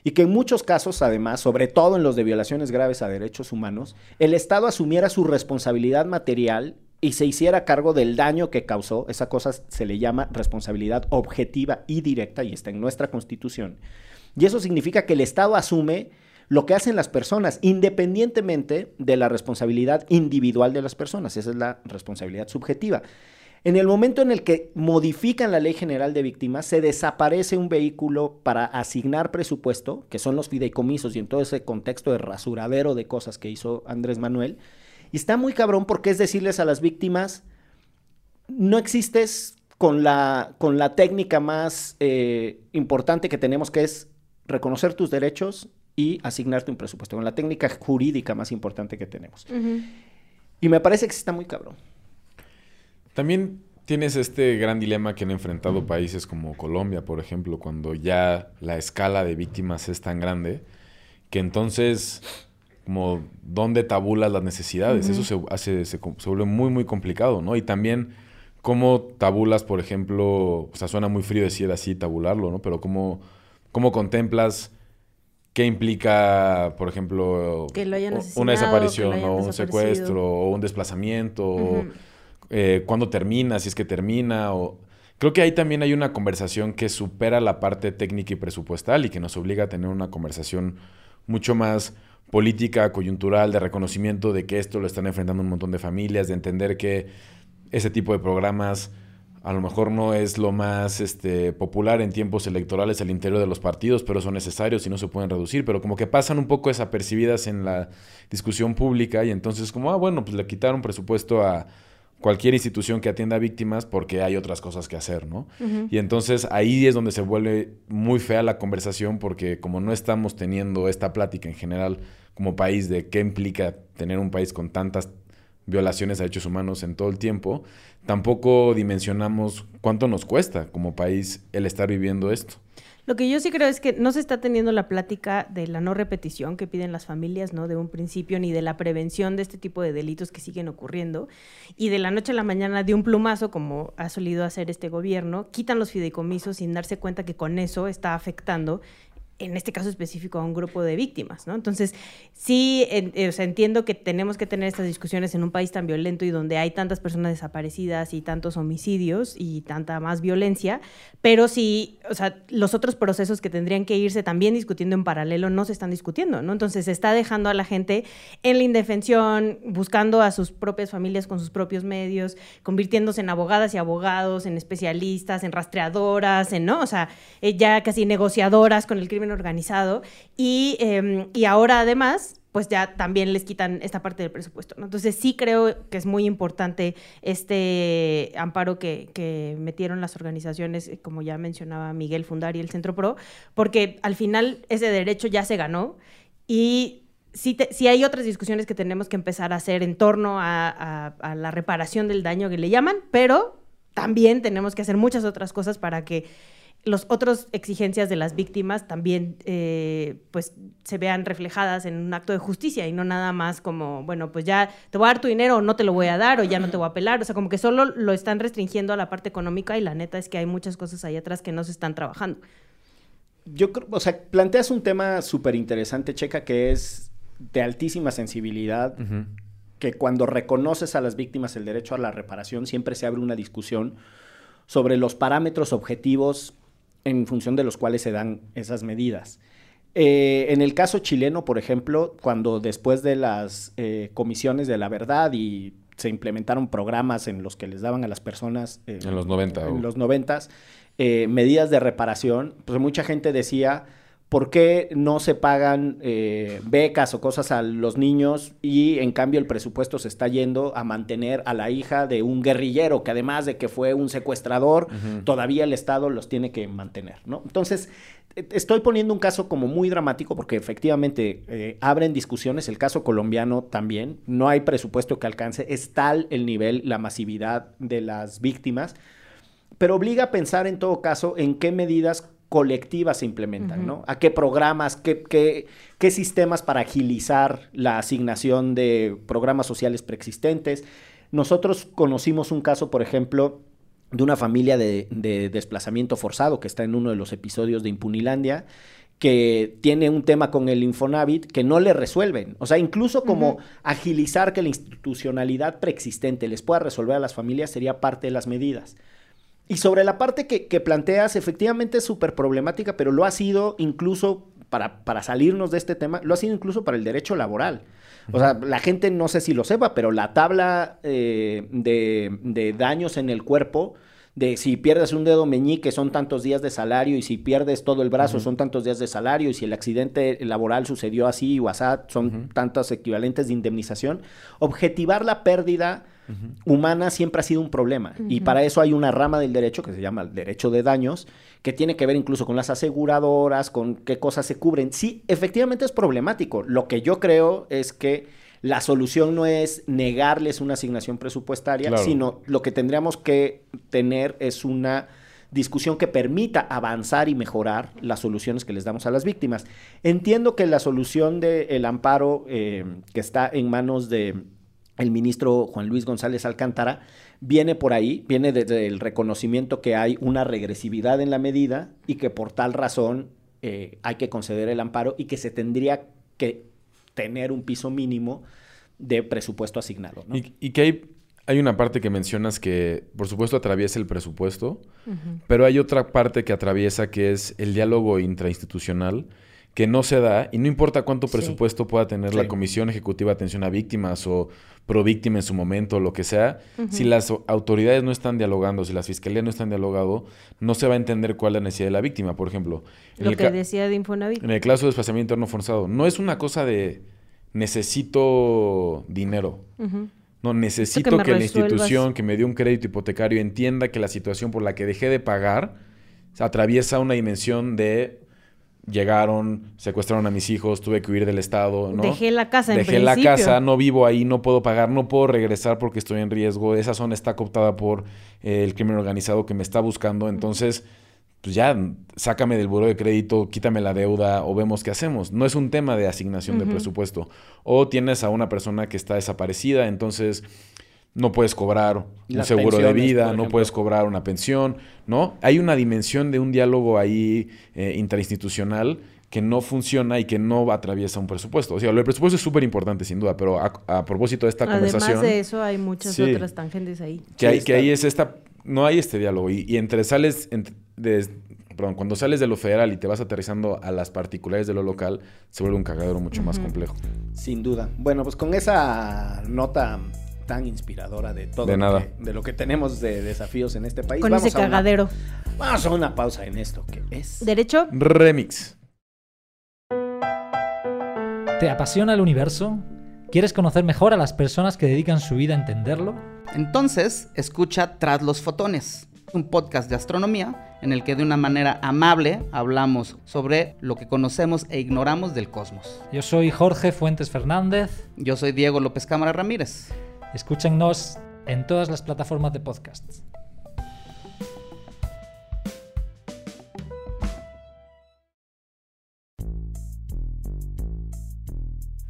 S2: Y que en muchos casos, además, sobre todo en los de violaciones graves a derechos humanos, el Estado asumiera su responsabilidad material y se hiciera cargo del daño que causó. Esa cosa se le llama responsabilidad objetiva y directa y está en nuestra Constitución. Y eso significa que el Estado asume lo que hacen las personas, independientemente de la responsabilidad individual de las personas. Esa es la responsabilidad subjetiva. En el momento en el que modifican la Ley General de Víctimas, se desaparece un vehículo para asignar presupuesto, que son los fideicomisos y en todo ese contexto de rasuradero de cosas que hizo Andrés Manuel. Y está muy cabrón porque es decirles a las víctimas, no existes con la, con la técnica más eh, importante que tenemos, que es reconocer tus derechos y asignarte un presupuesto, con la técnica jurídica más importante que tenemos. Y me parece que sí está muy cabrón.
S3: También tienes este gran dilema que han enfrentado países como Colombia, por ejemplo, cuando ya la escala de víctimas es tan grande, que entonces, como, ¿dónde tabulas las necesidades? Eso se, hace, se, se, vuelve muy, muy complicado, ¿no? Y también, ¿cómo tabulas, por ejemplo, o sea, suena muy frío decir así, tabularlo, ¿no? Pero ¿cómo, cómo contemplas qué implica, por ejemplo, una desaparición o un secuestro o un desplazamiento? o eh, cuándo termina, si es que termina, o... Creo que ahí también hay una conversación que supera la parte técnica y presupuestal y que nos obliga a tener una conversación mucho más política, coyuntural, de reconocimiento de que esto lo están enfrentando un montón de familias, de entender que ese tipo de programas a lo mejor no es lo más este, popular en tiempos electorales al interior de los partidos, pero son necesarios y no se pueden reducir, pero como que pasan un poco desapercibidas en la discusión pública y entonces como, ah, bueno, pues le quitaron presupuesto a cualquier institución que atienda a víctimas porque hay otras cosas que hacer, ¿no? Y entonces ahí es donde se vuelve muy fea la conversación porque como no estamos teniendo esta plática en general como país de qué implica tener un país con tantas violaciones a derechos humanos en todo el tiempo, tampoco dimensionamos cuánto nos cuesta como país el estar viviendo esto.
S4: Lo que yo sí creo es que no se está teniendo la plática de la no repetición que piden las familias, ¿no? De un principio, ni de la prevención de este tipo de delitos que siguen ocurriendo. Y de la noche a la mañana, de un plumazo, como ha solido hacer este gobierno, quitan los fideicomisos sin darse cuenta que con eso está afectando en este caso específico, a un grupo de víctimas, ¿no? Entonces, sí, eh, entiendo que tenemos que tener estas discusiones en un país tan violento y donde hay tantas personas desaparecidas y tantos homicidios y tanta más violencia, pero sí, o sea, los otros procesos que tendrían que irse también discutiendo en paralelo no se están discutiendo, ¿no? Entonces, se está dejando a la gente en la indefensión, buscando a sus propias familias con sus propios medios, convirtiéndose en abogadas y abogados, en especialistas, en rastreadoras, en, ¿no? O sea, eh, ya casi negociadoras con el crimen organizado y, em, y ahora además pues ya también les quitan esta parte del presupuesto. Entonces sí creo que es muy importante este amparo que, que, metieron las organizaciones, eh, como ya mencionaba Miguel Fundar y el Centro Pro, porque al final ese derecho ya se ganó y sí, sí hay otras discusiones que tenemos que empezar a hacer en torno a, a la reparación del daño que le llaman, pero también tenemos que hacer muchas otras cosas para que las otras exigencias de las víctimas también eh, pues se vean reflejadas en un acto de justicia y no nada más como, bueno, pues ya te voy a dar tu dinero o no te lo voy a dar o ya no te voy a apelar. O sea, como que solo lo están restringiendo a la parte económica y la neta es que hay muchas cosas ahí atrás que no se están trabajando.
S2: Yo creo, o sea, planteas un tema súper interesante, Checa, que es de altísima sensibilidad, que cuando reconoces a las víctimas el derecho a la reparación, siempre se abre una discusión sobre los parámetros objetivos en función de los cuales se dan esas medidas. Eh, en el caso chileno, por ejemplo, cuando después de las eh, comisiones de la verdad y se implementaron programas en los que les daban a las personas...
S3: Eh, en los 90.
S2: En los 90, medidas de reparación, pues mucha gente decía ¿Por qué no se pagan eh, becas o cosas a los niños y en cambio el presupuesto se está yendo a mantener a la hija de un guerrillero que además de que fue un secuestrador, todavía el Estado los tiene que mantener, ¿no? Entonces, e, estoy poniendo un caso como muy dramático porque efectivamente eh, abren discusiones, el caso colombiano también, no hay presupuesto que alcance, es tal el nivel, la masividad de las víctimas, pero obliga a pensar en todo caso en qué medidas colectivas se implementan, ¿no? A qué programas, qué, qué, qué, sistemas para agilizar la asignación de programas sociales preexistentes. Nosotros conocimos un caso, por ejemplo, de una familia de, desplazamiento forzado que está en uno de los episodios de Impunilandia, que tiene un tema con el Infonavit que no le resuelven. O sea, incluso como agilizar que la institucionalidad preexistente les pueda resolver a las familias sería parte de las medidas. Y sobre la parte que, planteas, efectivamente es súper problemática, pero lo ha sido incluso para, para salirnos de este tema, lo ha sido incluso para el derecho laboral. O sea, la gente no sé si lo sepa, pero la tabla eh, de, de daños en el cuerpo de si pierdes un dedo meñique son tantos días de salario y si pierdes todo el brazo son tantos días de salario y si el accidente laboral sucedió así o así son tantos equivalentes de indemnización. Objetivar la pérdida humana siempre ha sido un problema y para eso hay una rama del derecho que se llama el derecho de daños que tiene que ver incluso con las aseguradoras, con qué cosas se cubren. Sí, efectivamente es problemático. Lo que yo creo es que la solución no es negarles una asignación presupuestaria,
S3: Claro.
S2: sino lo que tendríamos que tener es una discusión que permita avanzar y mejorar las soluciones que les damos a las víctimas. Entiendo que la solución del amparo eh, que está en manos de el ministro Juan Luis González Alcántara viene por ahí, viene desde el reconocimiento que hay una regresividad en la medida y que por tal razón eh, hay que conceder el amparo y que se tendría que tener un piso mínimo de presupuesto asignado. ¿no?
S3: Y, y que hay, hay una parte que mencionas que, por supuesto, atraviesa el presupuesto, pero hay otra parte que atraviesa que es el diálogo intrainstitucional que no se da y no importa cuánto
S2: Sí.
S3: presupuesto pueda tener
S2: Sí.
S3: la Comisión Ejecutiva de Atención a Víctimas o pro víctima en su momento, lo que sea, si las autoridades no están dialogando, si las fiscalías no están dialogando, no se va a entender cuál es la necesidad de la víctima, por ejemplo. En
S4: Lo
S3: el
S4: que decía de Infonavit.
S3: en el caso de desplazamiento interno forzado, no es una cosa de necesito dinero. No, necesito
S4: me
S3: que, la institución que me dio un crédito hipotecario entienda que la situación por la que dejé de pagar atraviesa una dimensión de llegaron, secuestraron a mis hijos, tuve que huir del estado, ¿no?
S4: Dejé la casa en
S3: Dejé la casa, no vivo ahí, no puedo pagar, no puedo regresar porque estoy en riesgo. Esa zona está cooptada por eh, el crimen organizado que me está buscando. Entonces, pues ya, sácame del buro de crédito, quítame la deuda o vemos qué hacemos. No es un tema de asignación de presupuesto. O tienes a una persona que está desaparecida, entonces no puedes cobrar un
S2: Las
S3: seguro de vida, no puedes cobrar una pensión, ¿no? Hay una dimensión de un diálogo ahí eh, interinstitucional que no funciona y que no atraviesa un presupuesto. O sea, lo del presupuesto es súper importante, sin duda, pero a, a propósito de esta
S4: Además
S3: conversación,
S4: de eso, hay muchas
S3: Sí.
S4: otras tangentes ahí.
S3: que,
S2: Sí,
S3: hay, que ahí es esta, no hay este diálogo. Y, y entre sales, de- perdón, cuando sales de lo federal y te vas aterrizando a las particulares de lo local, se vuelve un cagadero mucho más complejo.
S2: Sin duda. Bueno, pues con esa nota tan inspiradora de todo
S3: De
S2: lo
S3: nada.
S2: que- de lo que tenemos de desafíos en este país.
S4: Con
S2: vamos
S4: ese
S2: a una-
S4: cagadero.
S2: vamos a una pausa en esto que es.
S4: ¿Derecho?
S3: Remix.
S7: ¿Te apasiona el universo? ¿Quieres conocer mejor a las personas que dedican su vida a entenderlo?
S8: Entonces, escucha Tras los Fotones, un podcast de astronomía en el que de una manera amable hablamos sobre lo que conocemos e ignoramos del cosmos.
S7: Yo soy Jorge Fuentes Fernández.
S8: Yo soy Diego López Cámara Ramírez.
S7: Escúchennos en todas las plataformas de podcasts.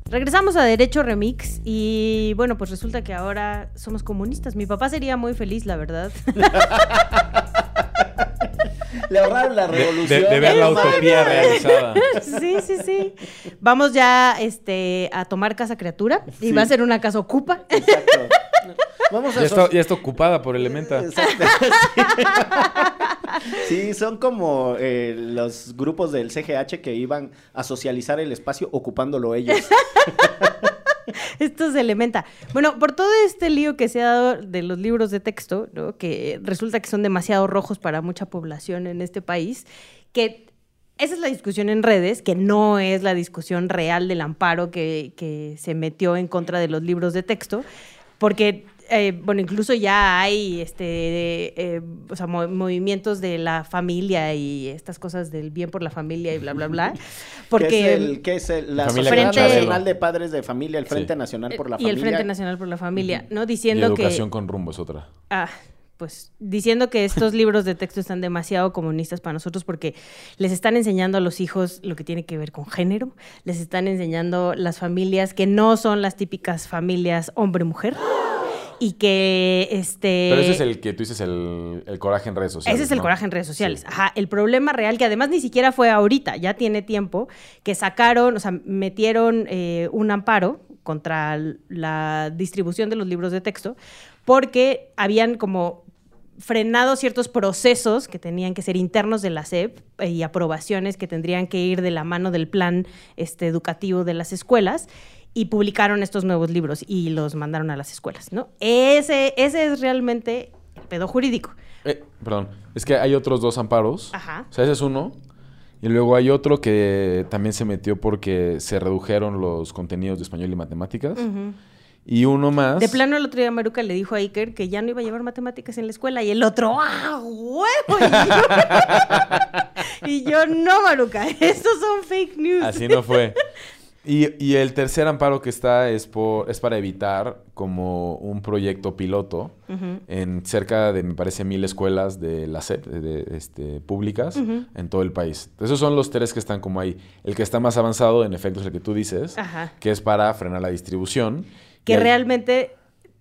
S4: Regresamos a Derecho Remix y bueno, pues resulta que ahora somos comunistas. Mi papá sería muy feliz, la verdad.
S2: Le ahorraron la revolución.
S3: de- de ver la utopía realizada.
S4: sí, sí, sí. Vamos ya este, a tomar casa criatura y
S2: Sí.
S4: va a ser una casa ocupa.
S2: Exacto. Vamos a
S3: Ya está, ya está ocupada por Elementa.
S2: Exacto. Sí, son como eh, los grupos del CGH que iban a socializar el espacio ocupándolo ellos.
S4: Esto se elementa. Bueno, por todo este lío que se ha dado de los libros de texto, ¿no? que resulta que son demasiado rojos para mucha población en este país, que esa es la discusión en redes, que no es la discusión real del amparo que, que se metió en contra de los libros de texto, porque... eh, bueno, incluso ya hay este, eh, o sea, mo- movimientos de la familia y estas cosas del bien por la familia y bla, bla, bla. Porque,
S2: ¿Qué es, el, qué es el- la
S3: Familia
S4: Frente-
S2: Nacional de Padres de Familia, el Frente
S3: Sí.
S2: Nacional por la
S4: y el
S2: Familia?
S4: Frente Nacional por la Familia, ¿no?
S3: Y
S4: Diciendo que...
S3: educación con rumbo es otra.
S4: Ah, pues diciendo que estos libros de texto están demasiado comunistas para nosotros porque les están enseñando a los hijos lo que tiene que ver con género, les están enseñando las familias que no son las típicas familias hombre-mujer y que este
S3: Pero ese es el que tú dices el, el coraje en redes sociales.
S4: ese es el
S3: ¿no?
S4: coraje en redes sociales.
S3: Sí.
S4: Ajá, el problema real, que además ni siquiera fue ahorita, ya tiene tiempo, que sacaron, o sea, metieron eh, un amparo contra la distribución de los libros de texto, porque habían como frenado ciertos procesos que tenían que ser internos de la SEP eh, y aprobaciones que tendrían que ir de la mano del plan este, educativo de las escuelas y publicaron estos nuevos libros y los mandaron a las escuelas, ¿no? Ese, ese es realmente el pedo jurídico.
S3: Eh, perdón, es que hay otros dos amparos.
S4: Ajá.
S3: O sea, ese es uno. Y luego hay otro que también se metió porque se redujeron los contenidos de español y matemáticas. Y uno más.
S4: De plano, el otro día Maruca le dijo a Iker que ya no iba a llevar matemáticas en la escuela y el otro, ¡ah, huevo! Y yo, y yo, no, Maruca, estos son fake news.
S3: Así no fue. Y, y el tercer amparo que está es, por, es para evitar como un proyecto piloto en cerca de, me parece, mil escuelas de la SEP, de, de, este, públicas en todo el país. Esos son los tres que están como ahí. El que está más avanzado, en efecto, es el que tú dices,
S4: Ajá.
S3: que es para frenar la distribución.
S4: Que
S3: Y
S4: realmente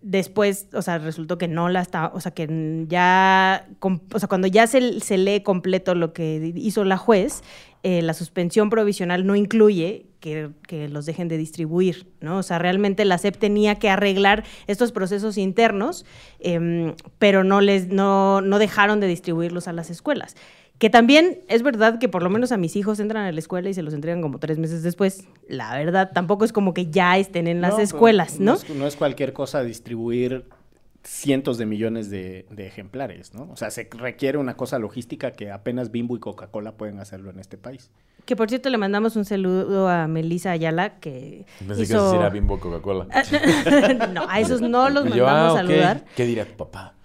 S4: después, o sea, resultó que no la estaba, o sea, que ya, o sea, cuando ya se, lee completo lo que hizo la juez, eh, la suspensión provisional no incluye que, que los dejen de distribuir, ¿no? O sea, realmente la SEP tenía que arreglar estos procesos internos, em, pero no les, no, no dejaron de distribuirlos a las escuelas. Que también es verdad que por lo menos a mis hijos entran a la escuela y se los entregan como tres meses después. La verdad, tampoco es como que ya estén en las
S2: No, pues,
S4: escuelas, ¿no?
S2: es, no es cualquier cosa distribuir cientos de millones de, de ejemplares, ¿no? O sea, se requiere una cosa logística que apenas Bimbo y Coca-Cola pueden hacerlo en este país.
S4: Que por cierto le mandamos un saludo a Melissa Ayala que
S3: Pensé que
S4: hizo...
S3: decir a Bimbo Coca-Cola.
S4: no, a esos no los
S3: yo,
S4: mandamos
S3: ah,
S4: a saludar
S3: ¿Qué diría tu papá?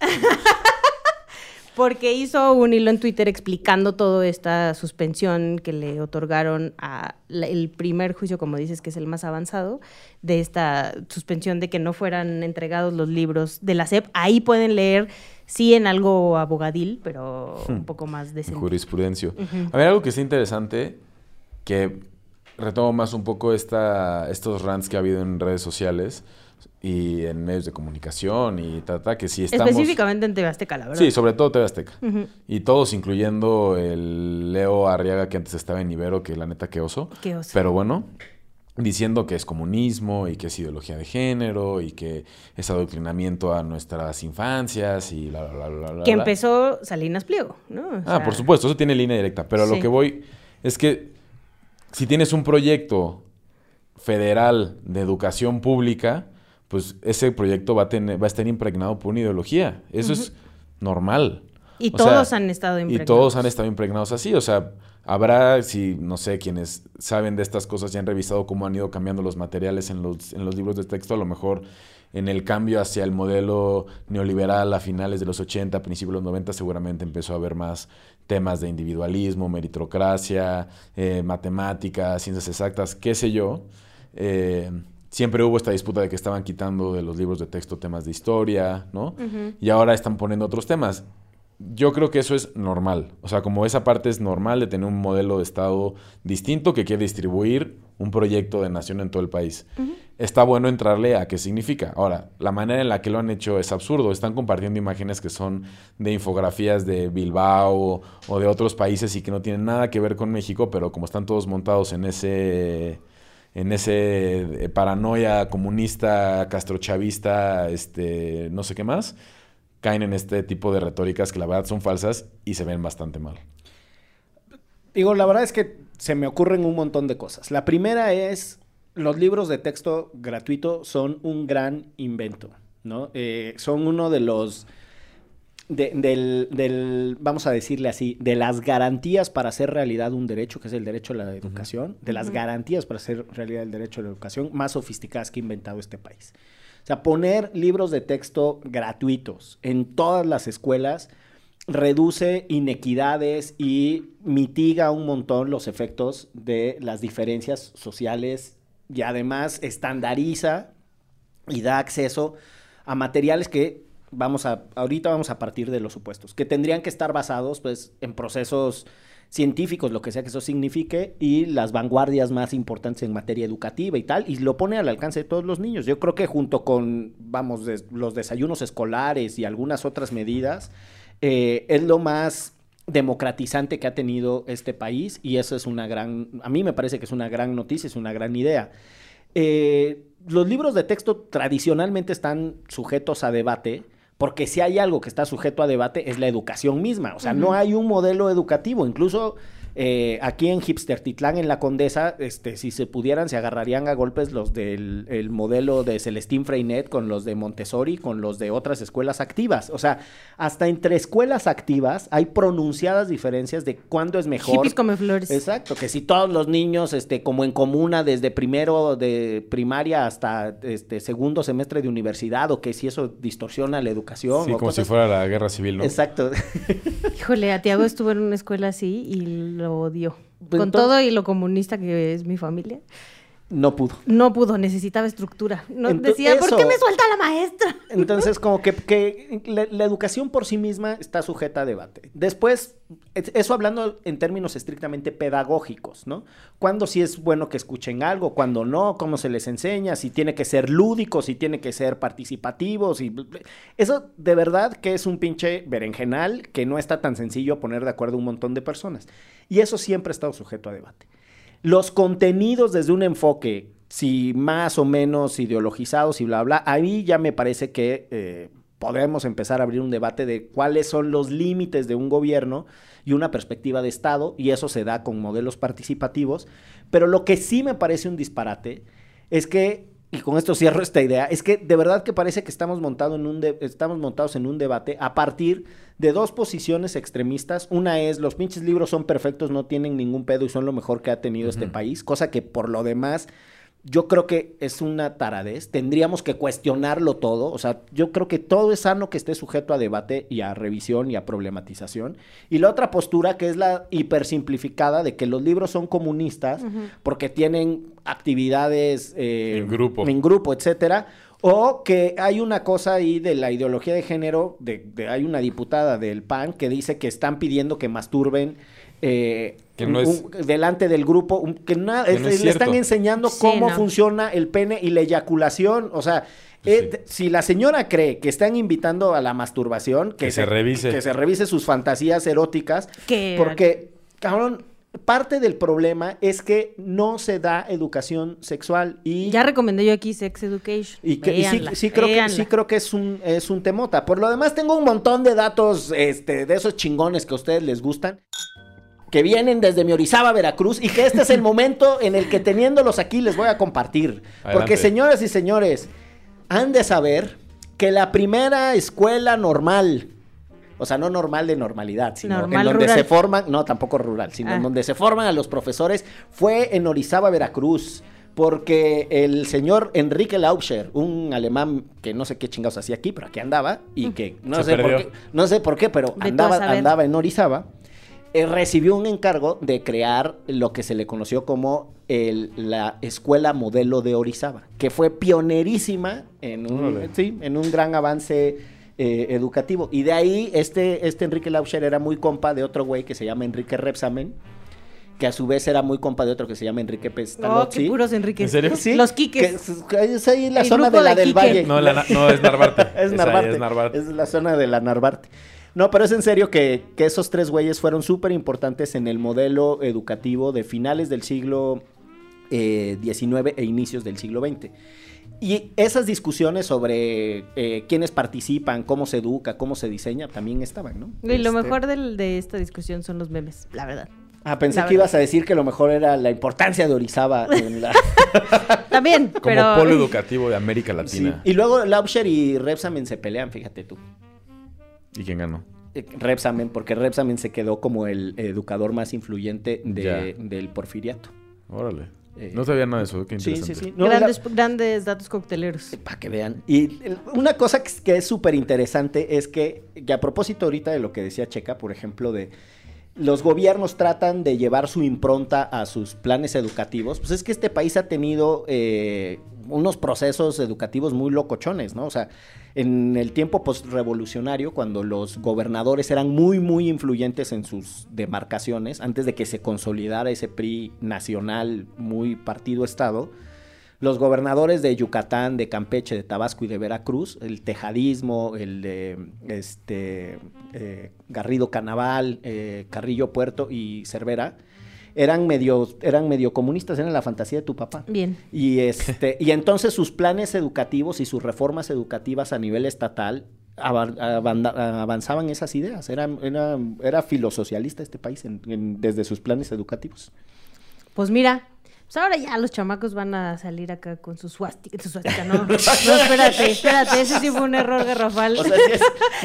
S4: porque hizo un hilo en Twitter explicando toda esta suspensión que le otorgaron a la- el primer juicio, como dices, que es el más avanzado, de esta suspensión de que no fueran entregados los libros de la SEP. Ahí pueden leer, sí, en algo abogadil, pero un poco más decente.
S3: jurisprudencia. A ver, algo que está interesante, que retomo más un poco esta, estos rants que ha habido en redes sociales y en medios de comunicación y ta, ta, que sí estamos...
S4: Específicamente en TV Azteca, la verdad.
S3: Sí, sobre todo TV Azteca. Y todos, incluyendo el Leo Arriaga, que antes estaba en Ibero, que la neta que oso.
S4: Qué oso.
S3: Pero bueno, diciendo que es comunismo y que es ideología de género y que es adoctrinamiento a nuestras infancias y bla, bla, bla, bla, bla.
S4: Que empezó Salinas Pliego, ¿no? O
S3: Ah,
S4: sea,
S3: por supuesto, eso tiene línea directa. Pero a lo que voy es que si tienes un proyecto federal de educación pública, pues ese proyecto va a, tener, va a estar impregnado por una ideología. Eso es normal.
S4: Y
S3: O
S4: todos
S3: sea,
S4: han estado
S3: Y
S4: impregnados.
S3: todos han estado impregnados así. O sea, habrá, si no sé, quienes saben de estas cosas y han revisado cómo han ido cambiando los materiales en los, en los libros de texto, a lo mejor en el cambio hacia el modelo neoliberal a finales de los 80, principios de los 90, seguramente empezó a haber más temas de individualismo, meritocracia, eh, matemáticas, ciencias exactas, qué sé yo. Eh, siempre hubo esta disputa de que estaban quitando de los libros de texto temas de historia, ¿no? Y ahora están poniendo otros temas. Yo creo que eso es normal. O sea, como esa parte es normal de tener un modelo de Estado distinto que quiere distribuir un proyecto de nación en todo el país. Está bueno entrarle a qué significa. Ahora, la manera en la que lo han hecho es absurdo. Están compartiendo imágenes que son de infografías de Bilbao o de otros países y que no tienen nada que ver con México, pero como están todos montados en ese en ese eh, paranoia comunista, castrochavista, este, no sé qué más, caen en este tipo de retóricas que la verdad son falsas y se ven bastante mal.
S2: Digo, la verdad es que se me ocurren un montón de cosas. La primera es, los libros de texto gratuito son un gran invento, ¿no? Eh, son uno de los, de- del, del, vamos a decirle así, de las garantías para hacer realidad un derecho, que es el derecho a la educación, de las garantías para hacer realidad el derecho a la educación más sofisticadas que ha inventado este país. O sea, poner libros de texto gratuitos en todas las escuelas reduce inequidades y mitiga un montón los efectos de las diferencias sociales y además estandariza y da acceso a materiales que vamos a ahorita vamos a partir de los supuestos que tendrían que estar basados pues en procesos científicos, lo que sea que eso signifique, y las vanguardias más importantes en materia educativa y tal, y lo pone al alcance de todos los niños. Yo creo que junto con, vamos, los desayunos escolares y algunas otras medidas, eh, es lo más democratizante que ha tenido este país y eso es una gran, a mí me parece que es una gran noticia, es una gran idea. Eh, los libros de texto tradicionalmente están sujetos a debate porque si hay algo que está sujeto a debate es la educación misma, o sea, no hay un modelo educativo, incluso eh, aquí en Hipster Titlán, en la Condesa, este, si se pudieran, se agarrarían a golpes los del el modelo de Celestín Freinet con los de Montessori, con los de otras escuelas activas. O sea, hasta entre escuelas activas hay pronunciadas diferencias de cuándo es mejor.
S4: Hippies come flores.
S2: Exacto, que si todos los niños, este, como en comuna, desde primero de primaria hasta este segundo semestre de universidad, o que si eso distorsiona la educación.
S3: Sí,
S2: o
S3: como si fuera la guerra civil, ¿no?
S2: Exacto.
S4: Híjole, a Tiago estuvo en una escuela así y lo odió. Con
S2: Entonces-
S4: todo y lo comunista que es mi familia.
S2: No pudo.
S4: No pudo, necesitaba estructura. No,
S2: Ento-
S4: decía, ¿por qué me suelta la maestra?
S2: Entonces, como que, que la, la educación por sí misma está sujeta a debate. Después, es- eso hablando en términos estrictamente pedagógicos, ¿no? Cuándo sí es bueno que escuchen algo, cuándo no, cómo se les enseña, si tiene que ser lúdico, si tiene que ser participativo, si... Eso de verdad que es un pinche berenjenal que no está tan sencillo poner de acuerdo a un montón de personas. Y eso siempre ha estado sujeto a debate. Los contenidos desde un enfoque, si más o menos ideologizados y bla, bla, ahí ya me parece que eh, podemos empezar a abrir un debate de cuáles son los límites de un gobierno y una perspectiva de Estado, y eso se da con modelos participativos. Pero lo que sí me parece un disparate es que, y con esto cierro esta idea, es que de verdad que parece que estamos, montado en un de- estamos montados en un debate a partir de dos posiciones extremistas. Una es, los pinches libros son perfectos, no tienen ningún pedo y son lo mejor que ha tenido este país, cosa que por lo demás yo creo que es una taradez. Tendríamos que cuestionarlo todo. O sea, yo creo que todo es sano que esté sujeto a debate y a revisión y a problematización. Y la otra postura, que es la hipersimplificada de que los libros son comunistas porque tienen actividades eh,
S3: En grupo.
S2: en grupo, etcétera. O que hay una cosa ahí de la ideología de género, de, de- hay una diputada del PAN que dice que están pidiendo que masturben eh,
S3: Que no
S2: un-
S3: es-
S2: un- delante del grupo, un- que, na-
S3: Que no
S2: es-
S3: es
S2: le están enseñando
S4: Sí,
S2: cómo
S4: no.
S2: funciona el pene y la eyaculación. O sea, eh,
S3: Sí.
S2: si la señora cree que están invitando a la masturbación, que,
S3: Que se revise.
S2: que se revise sus fantasías eróticas,
S4: Que-
S2: porque, cabrón, parte del problema es que no se da educación sexual y
S4: Ya recomendé yo aquí Sex Education.
S2: y, que- y sí, sí creo que, sí creo que es un, es un temota. Por lo demás, tengo un montón de datos este, de esos chingones que a ustedes les gustan. Que vienen desde mi Orizaba, Veracruz, y que este es el momento en el que teniéndolos aquí les voy a compartir. Porque, señoras y señores, han de saber que la primera escuela normal, o sea, no normal de normalidad, sino
S4: Normal
S2: en donde
S4: rural.
S2: se forman, no, tampoco rural, sino en
S4: Ah.
S2: donde se forman a los profesores, fue en Orizaba, Veracruz. Porque el señor Enrique Lauscher, un alemán que no sé qué chingados hacía aquí, pero aquí andaba, y que no
S3: Se
S2: sé por qué, no sé por qué, pero andaba, andaba en Orizaba, eh, recibió un encargo de crear lo que se le conoció como el- la Escuela Modelo de Orizaba, que fue pionerísima en un, sí, en un gran avance eh, educativo. Y de ahí este, este Enrique Lauscher era muy compa de otro güey que se llama Enrique Repsamen, que a su vez era muy compa de otro que se llama Enrique
S4: Oh,
S2: Pestalozzi.
S4: qué puros Enrique.
S3: ¿En serio?
S2: Sí,
S4: Los
S2: que
S4: quiques.
S2: es, que es ahí la
S4: El
S2: zona de la
S4: de
S2: del
S4: Quique.
S2: Valle.
S3: No, la na- no, es Narvarte.
S2: Es
S3: Esa
S2: Narvarte.
S3: es Narvarte.
S2: Es la zona de la Narvarte. No, pero es en serio que, que esos tres güeyes fueron súper importantes en el modelo educativo de finales del siglo eh, XIX e inicios del siglo XX. Y esas discusiones sobre eh, quiénes participan, cómo se educa, cómo se diseña, también estaban, ¿no?
S4: Y lo
S2: Este-
S4: mejor del- de esta discusión son los memes, la verdad.
S2: Ah, pensé
S4: la
S2: que
S4: verdad.
S2: ibas a decir que lo mejor era la importancia de Orizaba en la...
S4: También,
S3: Como
S4: pero...
S3: polo educativo de América
S2: Sí.
S3: Latina.
S2: Y luego Lauscher y Repsamen se pelean, fíjate tú.
S3: ¿Y quién ganó?
S2: Eh, Repsamen, porque Repsamen se quedó como el educador más influyente de- del porfiriato.
S3: Órale.
S2: Eh,
S3: No sabía nada de eso. Qué
S2: Sí,
S3: interesante.
S2: sí, sí. No,
S4: grandes, grandes datos cocteleros.
S2: Para que vean. Y una cosa que, es- que es súper interesante es que, que a propósito ahorita de lo que decía Checa, por ejemplo, de los gobiernos tratan de llevar su impronta a sus planes educativos, pues es que este país ha tenido eh, unos procesos educativos muy locochones, ¿no? O sea, en el tiempo postrevolucionario, cuando los gobernadores eran muy, muy influyentes en sus demarcaciones, antes de que se consolidara ese PRI nacional muy partido-estado, los gobernadores de Yucatán, de Campeche, de Tabasco y de Veracruz, el tejadismo, el de este eh, Garrido Canaval, eh, Carrillo Puerto y Cervera, eran medio, eran medio comunistas, eran la fantasía de tu papá.
S4: Bien.
S2: Y este, y entonces sus planes educativos y sus reformas educativas a nivel estatal avanzaban esas ideas. Era, era, era filosocialista este país en- en- desde sus planes educativos.
S4: Pues mira, pues ahora ya los chamacos van a salir acá con sus suástica. Su suástica, no, no, espérate, espérate, ese sí fue un error garrafal.
S2: O sea, sí es,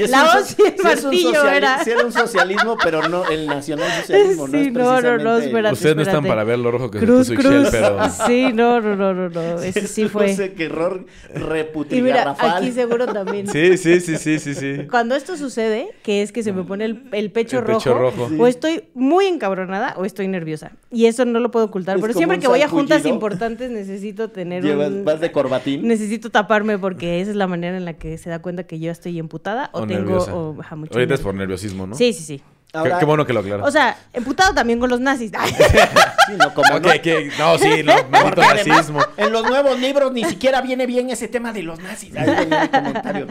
S2: es
S4: La hoz y el martillo era.
S2: un socialismo, pero no el nacionalsocialismo. no, es
S4: no, no, no, espérate.
S3: Ustedes no están para ver lo rojo que
S4: Cruz,
S3: se puso Ixchel,
S4: cruz.
S3: pero...
S4: Sí, no, no, no, no, no. Ese
S2: Es
S4: sí fue.
S2: no sé qué error
S4: Y mira,
S2: reputrigarrafal.
S4: aquí seguro también.
S3: Sí, sí, sí, sí, sí, sí.
S4: Cuando esto sucede, que es que se me pone el, el pecho,
S3: El pecho
S4: rojo,
S3: rojo.
S4: o estoy muy encabronada o estoy nerviosa. Y eso no lo puedo ocultar.
S2: Es
S4: Pero siempre que voy a juntas importantes necesito tener
S2: Llevas-
S4: un...
S2: vas de corbatín.
S4: Necesito taparme porque esa es la manera en la que se da cuenta que yo estoy emputada o,
S3: O
S4: tengo... o, ajá, mucho
S3: Ahorita es por nerviosismo, ¿no?
S4: Sí, sí, sí.
S3: Qué-
S2: Ahora-
S3: qué, bueno que lo aclaras.
S4: O sea, emputado también con los nazis.
S2: Sí, no, como
S3: Ok,
S2: no-
S3: que- no, sí, no, maldito
S2: Porque además,
S3: nazismo.
S2: en los nuevos libros ni siquiera viene bien ese tema de los nazis. Ahí venía mi comentario.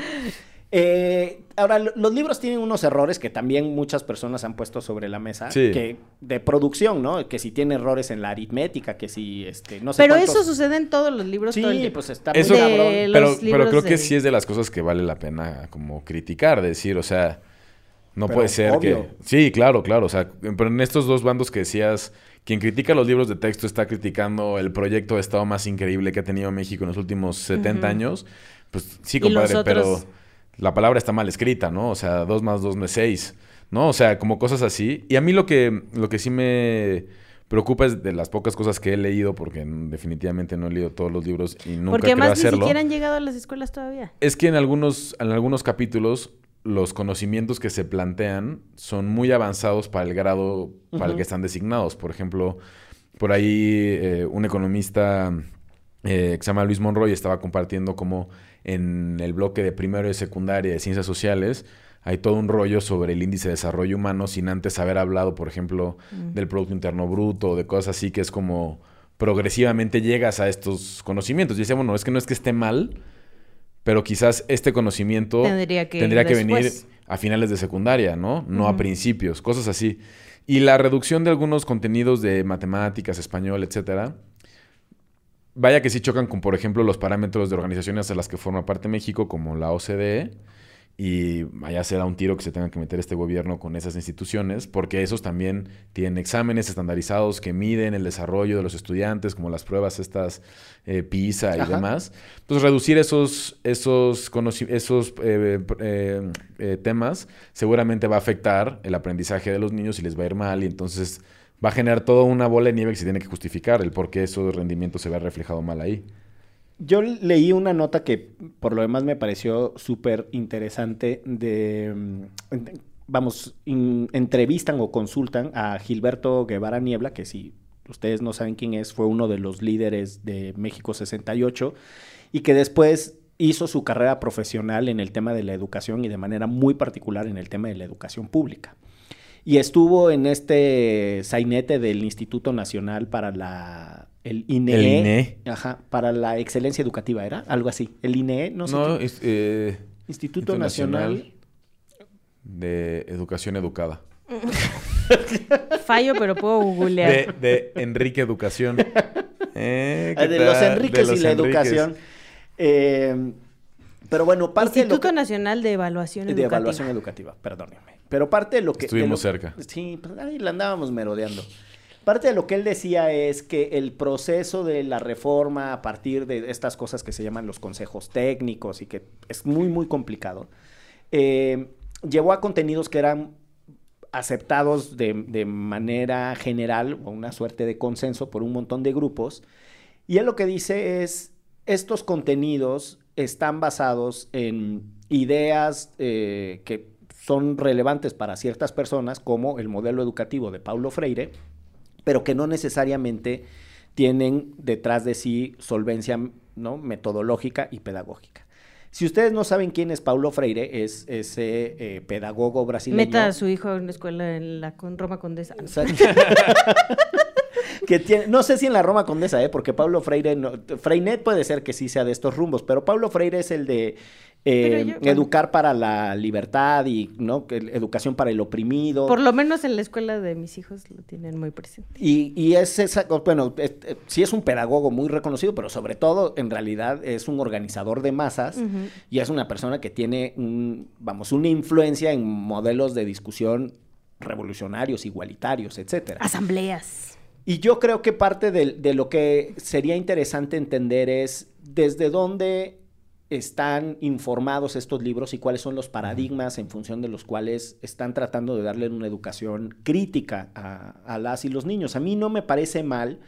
S2: Eh, ahora, lo- los libros tienen unos errores que también muchas personas han puesto sobre la mesa.
S3: Sí.
S2: Que, de producción, ¿no? Que si tiene errores en la aritmética, que si, este, no sé
S4: Pero
S2: cuántos-
S4: eso sucede en todos los libros. todo el
S2: Sí, pues está muy
S3: Eso,
S2: cabrón.
S3: pero, pero creo que sí es de las cosas que vale la pena como criticar, decir, o sea, no
S2: Pero
S3: puede ser
S2: obvio.
S3: que... Sí, claro, claro, o sea, pero en estos dos bandos que decías, quien critica los libros de texto está criticando el proyecto de Estado más increíble que ha tenido México en los últimos 70 años, pues sí,
S4: Y los
S3: compadre, pero
S4: otros-
S3: la palabra está mal escrita, ¿no? O sea, dos más dos no es seis, ¿no? O sea, como cosas así. Y a mí lo que, lo que sí me preocupa es de las pocas cosas que he leído, porque definitivamente no he leído todos los libros y nunca
S4: Porque además ni
S3: hacerlo.
S4: siquiera han llegado a las escuelas todavía.
S3: Es que en algunos, en algunos capítulos los conocimientos que se plantean son muy avanzados para el grado para el que están designados. Por ejemplo, por ahí eh, un economista eh, que se llama Luis Monroy estaba compartiendo cómo en el bloque de primero y secundaria de ciencias sociales hay todo un rollo sobre el índice de desarrollo humano sin antes haber hablado, por ejemplo, del Producto Interno Bruto o de cosas así que es como progresivamente llegas a estos conocimientos. Y decía, bueno, es que no es que esté mal, pero quizás este conocimiento
S4: Tendría que
S3: tendría que venir a finales de secundaria, ¿no? No a principios, cosas así. Y la reducción de algunos contenidos de matemáticas, español, etcétera, vaya que sí chocan con, por ejemplo, los parámetros de organizaciones a las que forma parte México, como la OCDE, y vaya a ser a un tiro que se tenga que meter este gobierno con esas instituciones, porque esos también tienen exámenes estandarizados que miden el desarrollo de los estudiantes, como las pruebas estas eh, PISA y
S2: Ajá.
S3: demás. Entonces, reducir esos, esos, esos eh, eh, temas seguramente va a afectar el aprendizaje de los niños y les va a ir mal, y entonces va a generar toda una bola de nieve que se tiene que justificar el por qué esos rendimientos se ve reflejado mal ahí.
S2: Yo leí una nota que por lo demás me pareció súper interesante de, mm, vamos, entrevistan o consultan a Gilberto Guevara Niebla, que si ustedes no saben quién es, fue uno de los líderes de México 68 y que después hizo su carrera profesional en el tema de la educación y de manera muy particular en el tema de la educación pública. Y estuvo en este sainete del Instituto Nacional para la... El INE.
S3: El INE.
S2: Ajá, para la excelencia educativa, ¿era? Algo así. El INE, no sé.
S3: No,
S2: qué.
S3: es, eh,
S2: Instituto Nacional.
S3: de Educación Educada.
S4: Fallo, pero puedo googlear.
S3: De, de Enrique Educación. Eh,
S2: Ah,
S3: ¿qué
S2: de los? Enriques
S3: De
S2: y la
S3: Enriques.
S2: educación. Eh, pero bueno, parte de
S4: Instituto
S2: que-
S4: Nacional de Evaluación
S2: de
S4: Educativa.
S2: evaluación educativa, perdónenme. Pero parte de lo que...
S3: Estuvimos
S2: lo-
S3: cerca.
S2: Sí, pues ahí la andábamos merodeando. Parte de lo que él decía es que el proceso de la reforma a partir de estas cosas que se llaman los consejos técnicos y que es muy, muy complicado, eh, llevó a contenidos que eran aceptados de, de manera general o una suerte de consenso por un montón de grupos. Y él lo que dice es, estos contenidos están basados en ideas eh, que son relevantes para ciertas personas, como el modelo educativo de Paulo Freire, pero que no necesariamente tienen detrás de sí solvencia ¿no? metodológica y pedagógica. Si ustedes no saben quién es Paulo Freire, es ese eh, pedagogo brasileño.
S4: Meta a su hijo en una escuela en la con Roma Condesa.
S2: Que tiene, no sé si en la Roma Condesa, ¿eh? porque Pablo Freire, no, Freinet puede ser que sí sea de estos rumbos, pero Pablo Freire es el de eh,
S4: yo- bueno.
S2: educar para la libertad y no educación para el oprimido.
S4: Por lo menos en la escuela de mis hijos lo tienen muy presente.
S2: Y, y es esa, bueno, es- eh, sí es un pedagogo muy reconocido, pero sobre todo en realidad es un organizador de masas y es una persona que tiene, un, vamos, una influencia en modelos de discusión revolucionarios, igualitarios, etcétera.
S4: Asambleas.
S2: Y yo creo que parte de, de lo que sería interesante entender es desde dónde están informados estos libros y cuáles son los paradigmas en función de los cuales están tratando de darle una educación crítica a, a las y los niños. A mí no me parece mal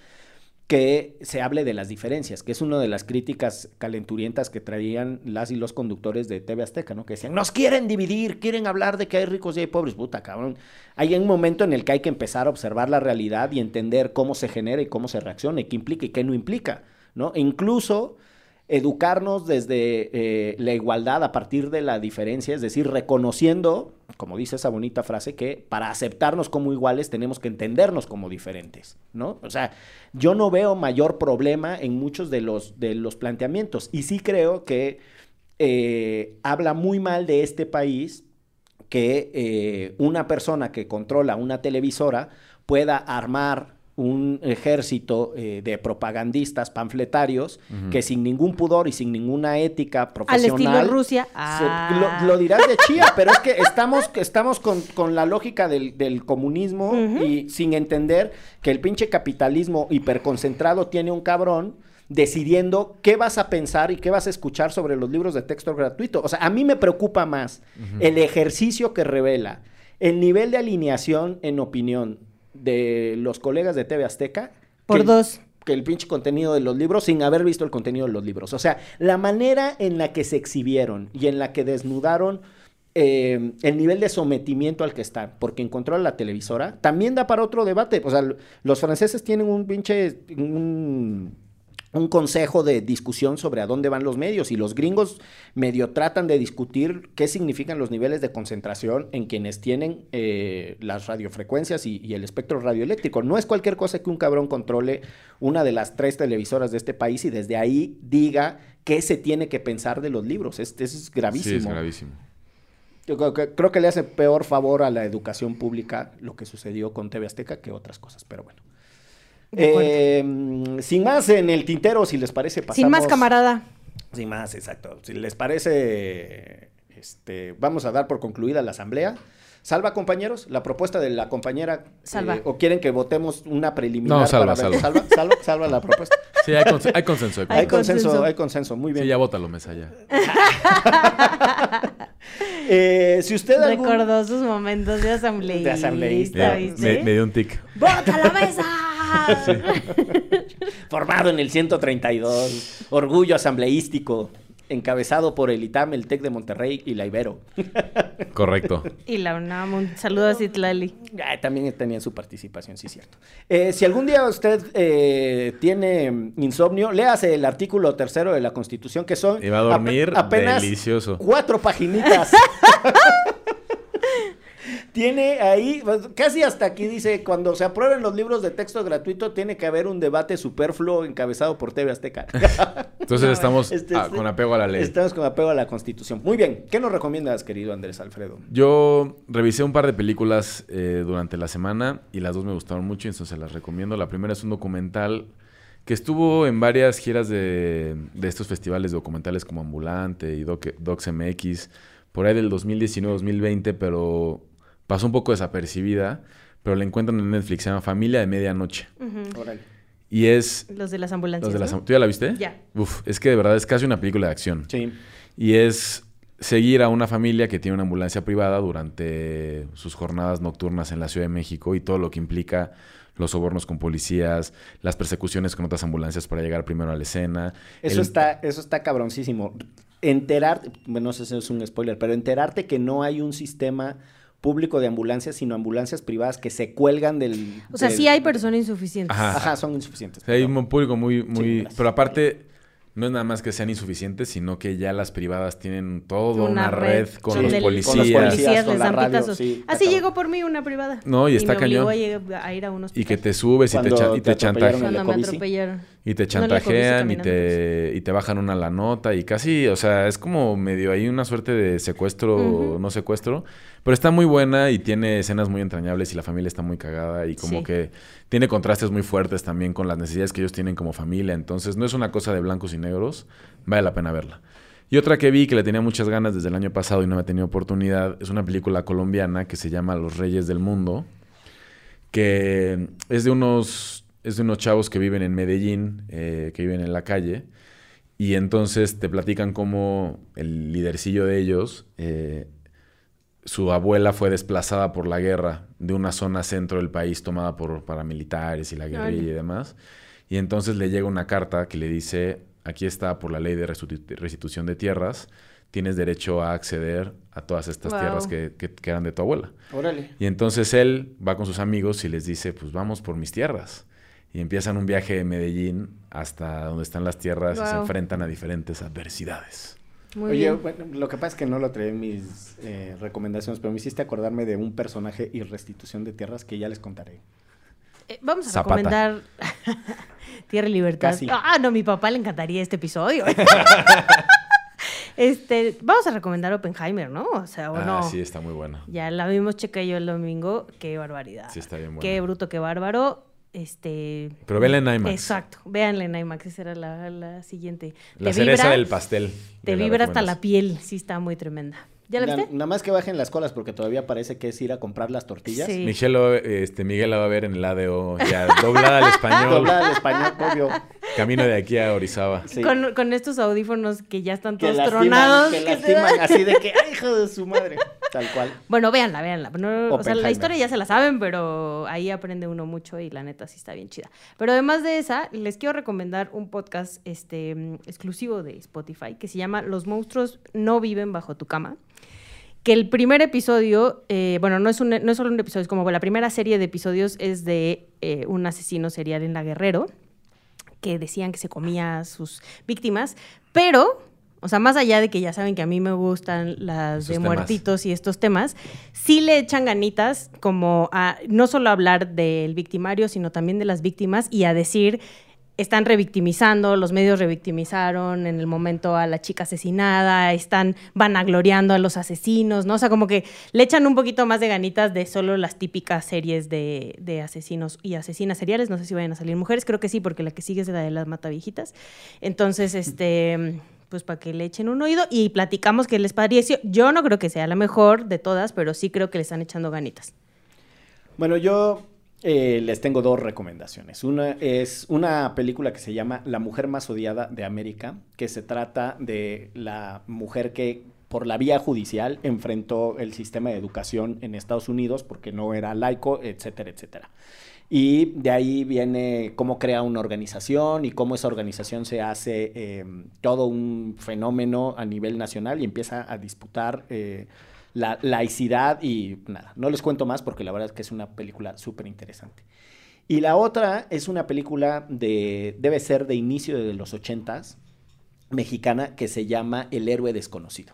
S2: que se hable de las diferencias, que es una de las críticas calenturientas que traían las y los conductores de TV Azteca, ¿no? Que decían, nos quieren dividir, quieren hablar de que hay ricos y hay pobres. Puta, cabrón. Hay un momento en el que hay que empezar a observar la realidad y entender cómo se genera y cómo se reacciona y qué implica y qué no implica, ¿no? E incluso educarnos desde eh, la igualdad a partir de la diferencia, es decir, reconociendo, como dice esa bonita frase, que para aceptarnos como iguales tenemos que entendernos como diferentes, ¿no? O sea, yo no veo mayor problema en muchos de los, de los planteamientos y sí creo que eh, habla muy mal de este país que eh, una persona que controla una televisora pueda armar un ejército eh, de propagandistas panfletarios que sin ningún pudor y sin ninguna ética
S4: Al
S2: profesional
S4: estilo Rusia.
S2: se-
S4: Ah.
S2: lo, lo dirás de chía, pero es que estamos, estamos con, con la lógica del, del comunismo y sin entender que el pinche capitalismo hiperconcentrado tiene un cabrón decidiendo qué vas a pensar y qué vas a escuchar sobre los libros de texto gratuito. O sea, a mí me preocupa más el ejercicio que revela el nivel de alineación en opinión de los colegas de TV Azteca.
S4: Por
S2: que
S4: dos.
S2: que el pinche contenido de los libros sin haber visto el contenido de los libros. O sea, la manera en la que se exhibieron y en la que desnudaron eh, el nivel de sometimiento al que están, porque encontró la televisora, también da para otro debate. O sea, los franceses tienen un pinche... un- un consejo de discusión sobre a dónde van los medios y los gringos medio tratan de discutir qué significan los niveles de concentración en quienes tienen eh, las radiofrecuencias y, y el espectro radioeléctrico. No es cualquier cosa que un cabrón controle una de las tres televisoras de este país y desde ahí diga qué se tiene que pensar de los libros. Es, es gravísimo.
S3: Sí, es gravísimo.
S2: Yo creo que, creo que le hace peor favor a la educación pública lo que sucedió con TV Azteca que otras cosas, pero bueno. Eh, sin más en el tintero, si les parece, pasamos.
S4: Sin más, camarada.
S2: Sin más, exacto. Si les parece, este, vamos a dar por concluida la asamblea. Salva, compañeros, la propuesta de la compañera.
S4: Salva.
S2: eh, ¿O quieren que votemos una preliminar?
S3: No, salva,
S2: para ver-
S3: salva.
S2: salva. Salva, salva la propuesta.
S3: Sí, hay, conse- hay consenso. Hay consenso.
S2: hay consenso. Muy bien.
S3: Sí, ya bótalo, mesa, ya.
S2: Eh, si usted algún-
S4: Recordó sus momentos de asambleísta,
S2: De asambleísta,
S3: me, me dio un tic.
S4: ¡Bota la mesa!
S2: Formado en el 132, orgullo asambleístico, encabezado por el ITAM, el TEC de Monterrey y la Ibero.
S3: Correcto.
S4: y la UNAM, un saludo a Citlali.
S2: Ah, también tenían su participación, sí, cierto. Eh, si algún día usted eh, tiene insomnio, léase el artículo tercero de la Constitución, que son
S3: va a dormir
S2: ape- apenas
S3: delicioso.
S2: cuatro paginitas. tiene ahí, pues, casi hasta aquí dice, cuando se aprueben los libros de texto gratuito, tiene que haber un debate superfluo encabezado por TV Azteca.
S3: Entonces estamos
S2: Este,
S3: ah,
S2: este-
S3: con apego a la ley.
S2: Estamos con apego a la Constitución. Muy bien, ¿qué nos recomiendas, querido Andrés Alfredo?
S3: Yo revisé un par de películas eh, durante la semana y las dos me gustaron mucho entonces las recomiendo. La primera es un documental que estuvo en varias giras de, de estos festivales documentales como Ambulante y Doc, Docs MX, por ahí del 2019-2020, pero pasó un poco desapercibida, pero la encuentran en Netflix, se llama Familia de Medianoche.
S2: Órale.
S3: Y es...
S4: Los de las ambulancias.
S3: Los de las,
S4: ¿no?
S3: ¿Tú ya la viste?
S4: Ya.
S3: Uf, es que de verdad es casi una película de acción.
S2: Sí.
S3: Y es seguir a una familia que tiene una ambulancia privada durante sus jornadas nocturnas en la Ciudad de México y todo lo que implica los sobornos con policías, las persecuciones con otras ambulancias para llegar primero a la escena.
S2: Eso
S3: El-
S2: está, eso está cabroncísimo. Enterarte, bueno, no sé si es un spoiler, pero enterarte que no hay un sistema público de ambulancias, sino ambulancias privadas que se cuelgan del...
S4: O sea,
S2: del-
S4: sí hay personas insuficientes.
S3: Ajá.
S2: Ajá, son insuficientes.
S3: O sea, hay un público muy, muy... pero aparte, no es nada más que sean insuficientes, sino que ya las privadas tienen toda una,
S4: Una
S3: red,
S4: red
S3: con, los policías.
S2: con los policías.
S4: Policías
S2: con
S4: les
S2: la
S4: dan
S2: radio,
S4: pitazos.
S2: sí, está
S4: Así llegó por mí una privada.
S3: No, y está
S4: me
S3: cañón.
S4: a ir a, a ir a un hospital.
S3: Y que te subes y te,
S2: Cuando
S3: y
S2: te
S3: te chantajean.
S4: Cuando me atropellaron.
S3: Y te
S4: No,
S3: chantajean y
S4: Ecobici
S3: te, y te bajan una la nota y casi, o sea, es como medio ahí una suerte de secuestro,
S4: Ujú.
S3: no secuestro, pero está muy buena y tiene escanas muy entrañables y la familia está muy cagada y como
S4: Sí.
S3: que tiene contrastes muy fuertes también con las necesidades que ellos tienen como familia, entonces no es una cosa de blancos y negros, vale la pena verla. Y otra que vi que le tenía muchas ganas desde el año pasado y no me ha tenido oportunidad es una película colombiana que se llama Los Reyes del Mundo, que es de unos, es de unos chavos que viven en Medellín, eh, que viven en la calle, y entonces te platican cómo el lidercillo de ellos, eh, su abuela fue desplazada por la guerra de una zona centro del país tomada por paramilitares y la guerrilla y demás, y entonces le llega una carta que le dice, aquí está por la ley de restitu- restitución de tierras, tienes derecho a acceder a todas estas
S4: Wow.
S3: tierras que, que- que eran de tu abuela.
S2: Órale.
S3: Y entonces él va con sus amigos y les dice, pues vamos por mis tierras. Y empiezan un viaje de Medellín hasta donde están las tierras y se enfrentan a diferentes adversidades.
S4: Muy
S2: Oye,
S4: bien.
S2: bueno, lo que pasa es que no lo traía en mis eh, recomendaciones, pero me hiciste acordarme de un personaje y restitución de tierras que ya les contaré.
S4: Eh, vamos a
S3: Zapata.
S4: recomendar Tierra y Libertad.
S2: Casi.
S4: Ah, no, mi papá le encantaría este episodio. este, vamos a recomendar Oppenheimer, ¿no? O sea, o
S3: ah,
S4: no.
S3: sí, está muy buena.
S4: Ya la vimos Checa y yo el domingo. Qué barbaridad.
S3: Sí, está bien buena.
S4: Qué bruto, qué bárbaro. Este.
S3: Pero vela en IMAX.
S4: Exacto. Véanla en IMAX. Esa era la, la siguiente.
S3: La
S4: Te
S3: cereza
S4: vibra-
S3: del pastel.
S4: Te
S3: de la
S4: vibra hasta la piel. Sí, está muy tremenda. ¿Ya la
S2: Na-
S4: viste?
S2: Nada más que bajen las colas porque todavía parece que es ir a comprar las tortillas.
S4: Sí.
S3: Michelle lo- este, Miguel la va a ver en el ADO, ya doblada al español,
S2: Doblada al español, obvio.
S3: Camino de aquí a Orizaba.
S2: Sí.
S4: Con, con estos audífonos que ya están
S2: que
S4: todos
S2: lastiman,
S4: tronados.
S2: que
S4: que
S2: lastiman así de que, ¡ay, hijo de su madre! Tal cual.
S4: Bueno, véanla, véanla. No, o sea, la historia ya se la saben, pero ahí aprende uno mucho y la neta sí está bien chida. Pero además de esa, les quiero recomendar un podcast este, exclusivo de Spotify que se llama Los monstruos no viven bajo tu cama. Que el primer episodio, eh, bueno, no es, un, no es solo un episodio, es como la primera serie de episodios es de eh, un asesino serial en la Guerrero que decían que se comía a sus víctimas, pero, o sea, más allá de que ya saben que a mí me gustan las
S3: Esos
S4: de
S3: temas.
S4: muertitos y estos temas, sí le echan ganitas como a no solo hablar del victimario, sino también de las víctimas y a decir están revictimizando, los medios revictimizaron en el momento a la chica asesinada, están vanagloriando a los asesinos, ¿no? O sea, como que le echan un poquito más de ganitas de solo las típicas series de, de asesinos y asesinas seriales. No sé si vayan a salir mujeres, creo que sí, porque la que sigue es la de las mataviejitas. Entonces, este, pues para que le echen un oído y platicamos qué les pareció. Yo no creo que sea la mejor de todas, pero sí creo que le están echando ganitas.
S2: Bueno, yo eh, les tengo dos recomendaciones. Una es una película que se llama La mujer más odiada de América, que se trata de la mujer que por la vía judicial enfrentó el sistema de educación en Estados Unidos porque no era laico, etcétera, etcétera. Y de ahí viene cómo crea una organización y cómo esa organización se hace eh, todo un fenómeno a nivel nacional y empieza a disputar eh, la laicidad y nada, no les cuento más porque la verdad es que es una película súper interesante. Y la otra es una película de, debe ser de inicio de los ochentas, mexicana, que se llama El héroe desconocido.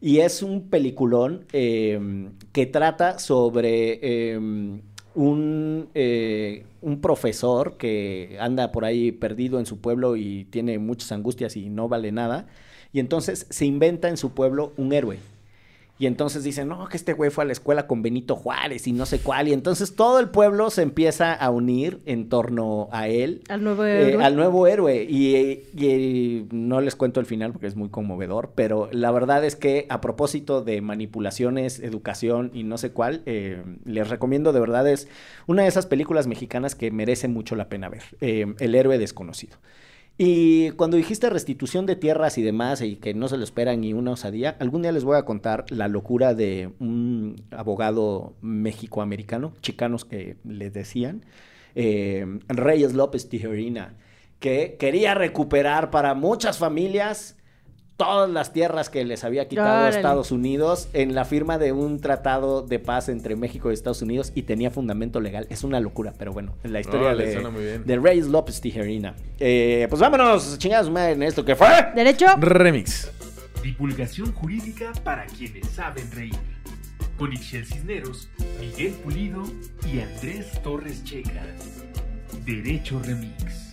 S2: Y es un peliculón eh, que trata sobre eh, un, eh, un profesor que anda por ahí perdido en su pueblo y tiene muchas angustias y no vale nada. Y entonces se inventa en su pueblo un héroe. Y entonces dicen, no, que este güey fue a la escuela con Benito Juárez y no sé cuál. Y entonces todo el pueblo se empieza a unir en torno a él.
S4: Al nuevo
S2: Eh,
S4: héroe.
S2: al nuevo héroe. Y, y no les cuento el final porque es muy conmovedor, pero la verdad es que a propósito de manipulaciones, educación y no sé cuál, eh, les recomiendo de verdad es una de esas películas mexicanas que merece mucho la pena ver. eh, el héroe desconocido. Y cuando dijiste restitución de tierras y demás, y que no se lo espera ni una osadía, algún día les voy a contar la locura de un abogado mexicoamericano, chicanos que le decían, eh, Reyes López Tijerina, que quería recuperar para muchas familias todas las tierras que les había quitado a. Estados Unidos en la firma de un tratado de paz entre México y Estados Unidos y tenía fundamento legal. Es una locura, pero bueno, en la historia
S3: Órale,
S2: de,
S3: suena muy bien.
S2: de Reyes López Tijerina. Eh, pues vámonos, chingados madre, en esto que fue.
S4: ¿Derecho?
S3: Remix.
S5: Divulgación jurídica para quienes saben reír. Con Ixel Cisneros, Miguel Pulido y Andrés Torres Checa. Derecho Remix.